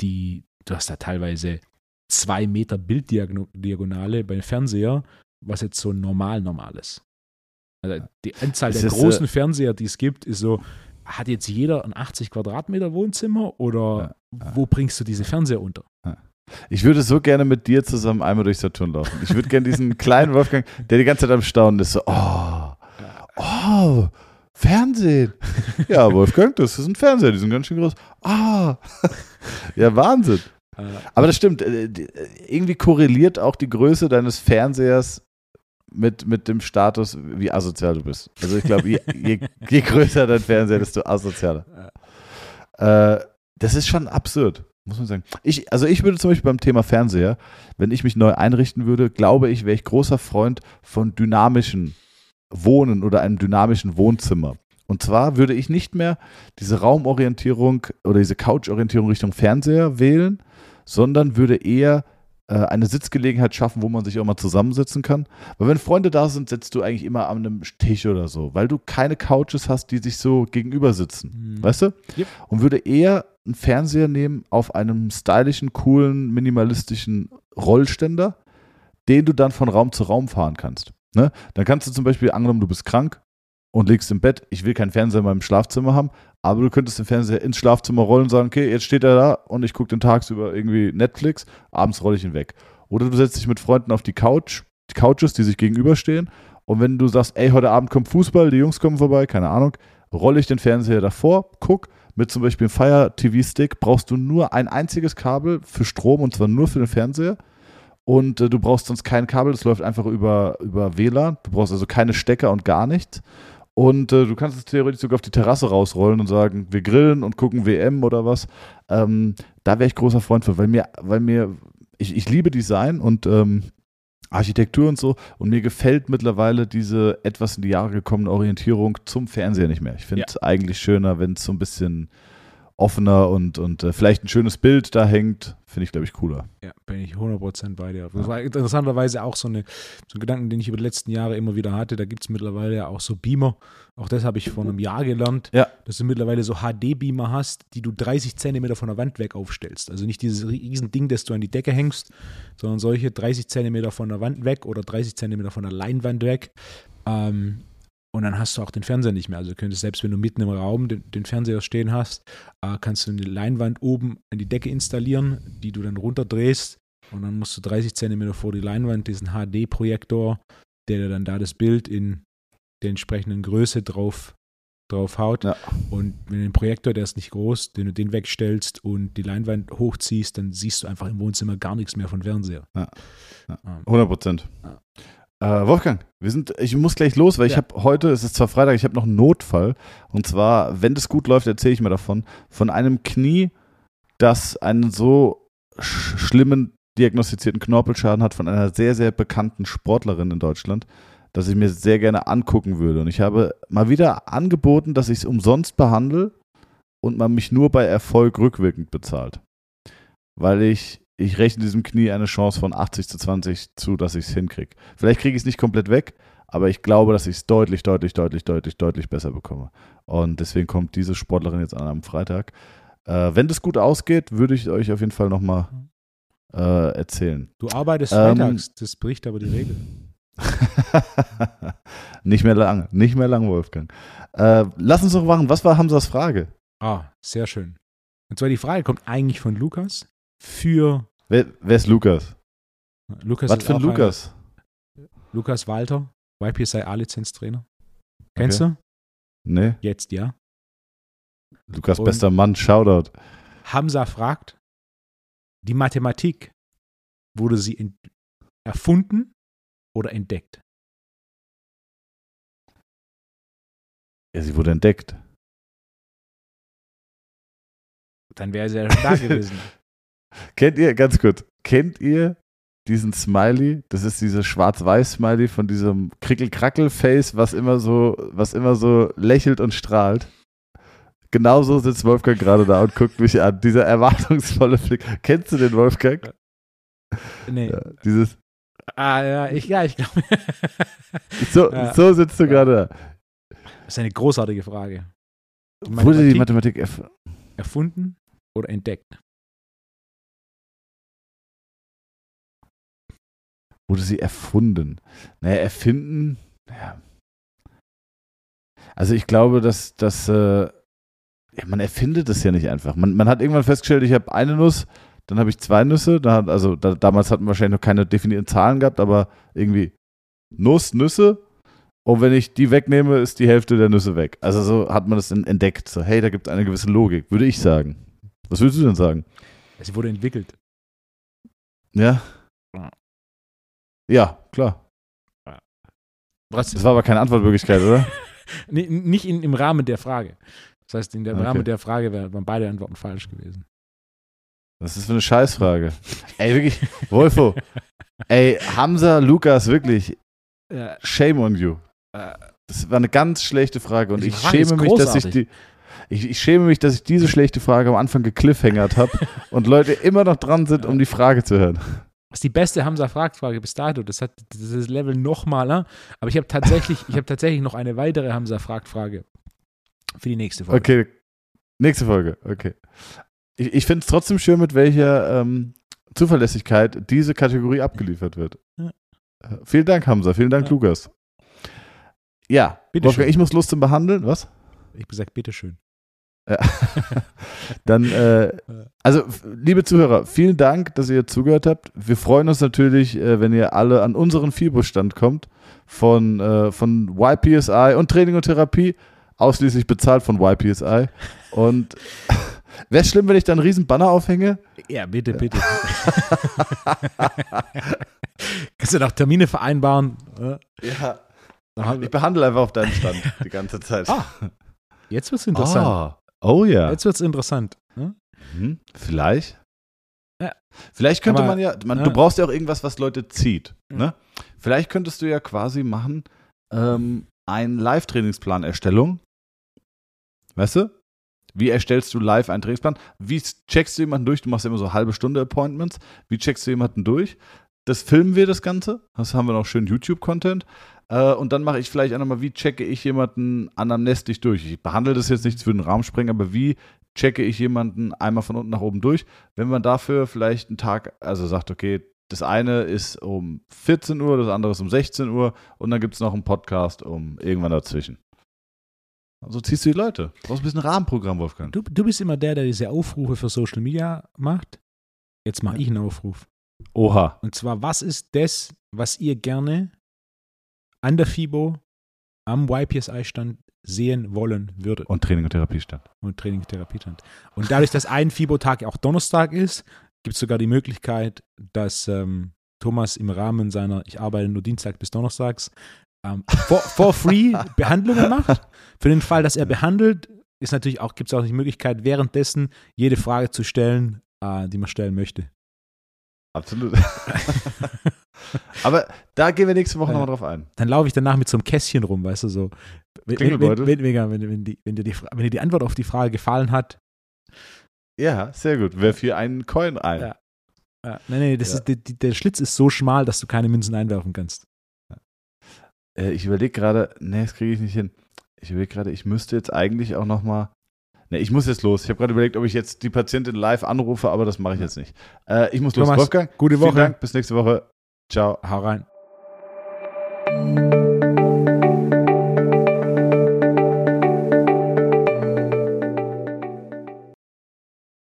die, du hast da teilweise zwei Meter Bilddiagonale beim Fernseher, was jetzt so normal normal ist. Also die Anzahl der äh, großen Fernseher, die es gibt, ist so, hat jetzt jeder ein 80 Quadratmeter Wohnzimmer oder wo bringst du diese Fernseher unter? Ich würde so gerne mit dir zusammen einmal durch Saturn laufen. Ich würde gerne diesen *laughs* kleinen Wolfgang, der die ganze Zeit am Staunen ist, so, oh, oh, Fernsehen. Ja, Wolfgang, das ist ein Fernseher, die sind ganz schön groß. Ah, *laughs* ja, Wahnsinn. Aber das stimmt, äh, irgendwie korreliert auch die Größe deines Fernsehers mit, mit dem Status, wie asozial du bist. Also ich glaube, je, je, je größer dein Fernseher, desto asozialer. Äh, das ist schon absurd, muss man sagen. Ich, also ich würde zum Beispiel beim Thema Fernseher, wenn ich mich neu einrichten würde, glaube ich, wäre ich großer Freund von dynamischen Wohnen oder einem dynamischen Wohnzimmer. Und zwar würde ich nicht mehr diese Raumorientierung oder diese Couchorientierung Richtung Fernseher wählen, sondern würde eher äh, eine Sitzgelegenheit schaffen, wo man sich auch mal zusammensetzen kann. Weil wenn Freunde da sind, sitzt du eigentlich immer an einem Tisch oder so, weil du keine Couches hast, die sich so gegenüber sitzen. Mhm. Weißt du? Yep. Und würde eher einen Fernseher nehmen auf einem stylischen, coolen, minimalistischen Rollständer, den du dann von Raum zu Raum fahren kannst. Ne? Dann kannst du zum Beispiel, angenommen, du bist krank und liegst im Bett, ich will keinen Fernseher in meinem Schlafzimmer haben, aber du könntest den Fernseher ins Schlafzimmer rollen und sagen, okay, jetzt steht er da und ich gucke den tagsüber irgendwie Netflix, abends rolle ich ihn weg. Oder du setzt dich mit Freunden auf die Couch, die Couches, die sich gegenüberstehen und wenn du sagst, ey, heute Abend kommt Fußball, die Jungs kommen vorbei, keine Ahnung, rolle ich den Fernseher davor, guck, mit zum Beispiel einem Fire TV Stick brauchst du nur ein einziges Kabel für Strom und zwar nur für den Fernseher. Und äh, du brauchst sonst kein Kabel, das läuft einfach über, über WLAN. Du brauchst also keine Stecker und gar nichts. Und äh, du kannst es theoretisch sogar auf die Terrasse rausrollen und sagen, wir grillen und gucken WM oder was. Ähm, da wäre ich großer Freund für, weil mir, weil mir, ich, ich liebe Design und ähm, Architektur und so. Und mir gefällt mittlerweile diese etwas in die Jahre gekommene Orientierung zum Fernseher nicht mehr. Ich finde es eigentlich schöner, wenn es so ein bisschen offener und, und äh, vielleicht ein schönes Bild da hängt. Finde ich, glaube ich, cooler. Ja, bin ich 100% bei dir. Das war interessanterweise auch so, eine, so ein Gedanken, den ich über die letzten Jahre immer wieder hatte. Da gibt es mittlerweile ja auch so Beamer. Auch das habe ich vor einem Jahr gelernt, Ja. dass du mittlerweile so HD-Beamer hast, die du 30 Zentimeter von der Wand weg aufstellst. Also nicht dieses riesen Ding, das du an die Decke hängst, sondern solche 30 Zentimeter von der Wand weg oder 30 Zentimeter von der Leinwand weg. Ähm, und dann hast du auch den Fernseher nicht mehr. Also du könntest, selbst wenn du mitten im Raum den, den Fernseher stehen hast, äh, kannst du eine Leinwand oben an die Decke installieren, die du dann runterdrehst. Und dann musst du 30 Zentimeter vor die Leinwand diesen HD-Projektor, der dir dann da das Bild in der entsprechenden Größe drauf, drauf haut. Ja. Und wenn du den Projektor, der ist nicht groß, den du den wegstellst und die Leinwand hochziehst, dann siehst du einfach im Wohnzimmer gar nichts mehr von Fernseher. Ja. Ja. Ähm, 100 Prozent. Äh, Wolfgang, wir sind, ich muss gleich los, weil ich Ja. habe heute, es ist zwar Freitag, ich habe noch einen Notfall. Und zwar, wenn das gut läuft, erzähle ich mir davon, von einem Knie, das einen so sch schlimmen diagnostizierten Knorpelschaden hat von einer sehr, sehr bekannten Sportlerin in Deutschland, dass ich mir sehr gerne angucken würde. Und ich habe mal wieder angeboten, dass ich es umsonst behandle und man mich nur bei Erfolg rückwirkend bezahlt. Weil ich, ich rechne diesem Knie eine Chance von 80 zu 20 zu, dass ich es hinkriege. Vielleicht kriege ich es nicht komplett weg, aber ich glaube, dass ich es deutlich, deutlich, deutlich, deutlich, deutlich besser bekomme. Und deswegen kommt diese Sportlerin jetzt an am Freitag. Äh, wenn das gut ausgeht, würde ich euch auf jeden Fall nochmal äh, erzählen. Du arbeitest Ähm, freitags, das bricht aber die Regel. *laughs* nicht mehr lang, nicht mehr lang, Wolfgang. Äh, lass uns doch machen, was war Hamsas Frage? Ah, sehr schön. Und zwar die Frage kommt eigentlich von Lukas für Wer, wer ist Lukas? Lukas. was ist für ein Lukas? Lukas Walter, YPSI A-Lizenztrainer. Kennst Okay. du? Nee, Jetzt ja. Lukas, Und- bester Mann, Shoutout. Hamza fragt, die Mathematik, wurde sie erfunden oder entdeckt? Ja, sie wurde entdeckt. Dann wäre sie ja schon da *laughs* gewesen. Kennt ihr, ganz kurz, kennt ihr diesen Smiley? Das ist dieses Schwarz-Weiß-Smiley von diesem Krickel-Krackel-Face, was immer so, was immer so lächelt und strahlt. Genauso sitzt Wolfgang gerade da und guckt mich an. Dieser erwartungsvolle Blick. Kennst du den Wolfgang? Nee. Ja, dieses, Ah, ja, ich, ja, ich glaube. *laughs* so, Ja. so sitzt du gerade da. das ist eine großartige Frage. Die Wurde die Mathematik- Mathematik erf Erfunden oder entdeckt? Wurde sie erfunden? Naja, erfinden, ja. Also ich glaube, dass, dass äh, ja, man erfindet es ja nicht einfach. Man, man hat irgendwann festgestellt, ich habe eine Nuss, dann habe ich zwei Nüsse. Da hat, also da, damals hatten wir wahrscheinlich noch keine definierten Zahlen gehabt, aber irgendwie Nuss, Nüsse. Und wenn ich die wegnehme, ist die Hälfte der Nüsse weg. Also so hat man das entdeckt. So, hey, da gibt es eine gewisse Logik, würde ich sagen. Was würdest du denn sagen? Sie wurde entwickelt. Ja? Ja. Klar. Was, Das war aber keine Antwortmöglichkeit, oder? *laughs* Nee, nicht in, im Rahmen der Frage. Das heißt, in der Okay. Rahmen der Frage wären beide Antworten falsch gewesen. Was ist für eine Scheißfrage? *laughs* Ey, wirklich, Wolfo. Ey, Hamza, Lukas, wirklich, Ja, shame on you. Äh, Das war eine ganz schlechte Frage und Die ich Frage schäme mich, dass ich großartig. die. Ich, ich schäme mich, dass ich diese schlechte Frage am Anfang gekliffhängert habe *laughs* und Leute immer noch dran sind, um die Frage zu hören. Das ist die beste Hamza-Fragt-Frage bis dato. Das hat dieses Level nochmal. Ne? Aber ich habe tatsächlich, ich habe tatsächlich noch eine weitere Hamza-Fragt-Frage für die nächste Folge. Okay, nächste Folge, okay. Ich, ich finde es trotzdem schön, mit welcher ähm, Zuverlässigkeit diese Kategorie abgeliefert wird. Ja. Äh, Vielen Dank, Hamza, vielen Dank, Ja. Lukas. Ja, Bitte Wolfgang, schön. ich muss los zum Behandeln, was? Ich gesagt, bitteschön. Ja. *laughs* Dann, äh, also, liebe Zuhörer, vielen Dank, dass ihr zugehört habt. Wir freuen uns natürlich, äh, wenn ihr alle an unseren Fibo-Stand kommt von, äh, von YPSI und Training und Therapie, ausschließlich bezahlt von YPSI. Und *laughs* wäre es schlimm, wenn ich da einen riesen Banner aufhänge? Ja, bitte, bitte. *laughs* Kannst du noch Termine vereinbaren? Ja. Ich behandle einfach auf deinen Stand die ganze Zeit. Ah, Jetzt wird es interessant. Ah. Oh ja. Jetzt wird es interessant. Ne? Hm, vielleicht. Ja. Vielleicht könnte Aber- man ja, man, ja. du brauchst ja auch irgendwas, was Leute zieht. Ja. Ne? Vielleicht könntest du ja quasi machen, ähm, ein Live-Trainingsplan Erstellung. Weißt du? Wie erstellst du live einen Trainingsplan? Wie checkst du jemanden durch? Du machst ja immer so halbe Stunde Appointments. Wie checkst du jemanden durch? Das filmen wir das Ganze. Das haben wir noch schön YouTube-Content. Äh, und dann mache ich vielleicht auch nochmal, wie checke ich jemanden anamnestisch durch? Ich behandle das jetzt nicht für den Rahmen sprengen, aber wie checke ich jemanden einmal von unten nach oben durch? Wenn man dafür vielleicht einen Tag, also sagt, okay, das eine ist um 14 Uhr, das andere ist um 16 Uhr und dann gibt es noch einen Podcast um irgendwann dazwischen. So ziehst du die Leute. Du brauchst ein bisschen Rahmenprogramm, Wolfgang. Du, du bist immer der, der diese Aufrufe für Social Media macht. Jetzt mache ich einen Aufruf. Oha. Und zwar, was ist das, was ihr gerne an der FIBO am YPSI-Stand sehen wollen würdet? Und Training und Therapiestand. und Training und Therapiestand. Und dadurch, dass ein FIBO-Tag auch Donnerstag ist, gibt es sogar die Möglichkeit, dass ähm, Thomas im Rahmen seiner Ich arbeite nur Dienstag bis Donnerstags ähm, for, for free *laughs* Behandlungen macht. Für den Fall, dass er behandelt, ist natürlich auch, gibt es auch die Möglichkeit, währenddessen jede Frage zu stellen, äh, die man stellen möchte. Absolut. *laughs* Aber da gehen wir nächste Woche Ja. nochmal drauf ein. Dann laufe ich danach mit so einem Kästchen rum, weißt du, so. Wenn, wenn, wenn, wenn, wenn, wenn, die, wenn, dir die, wenn dir die Antwort auf die Frage gefallen hat, Ja, sehr gut. Werf hier einen Coin ein. Ja. Ja, nee, nee, das Ja. ist, die, die, der Schlitz ist so schmal, dass du keine Münzen einwerfen kannst. Äh, ich überlege gerade, nee, das kriege ich nicht hin. Ich überlege gerade, ich müsste jetzt eigentlich auch nochmal. Ne, ich muss jetzt los. Ich habe gerade überlegt, ob ich jetzt die Patientin live anrufe, aber das mache ich jetzt nicht. Äh, ich muss los. Thomas, Wolfgang, Gute vielen Woche. Dank. Bis nächste Woche. Ciao. Hau rein.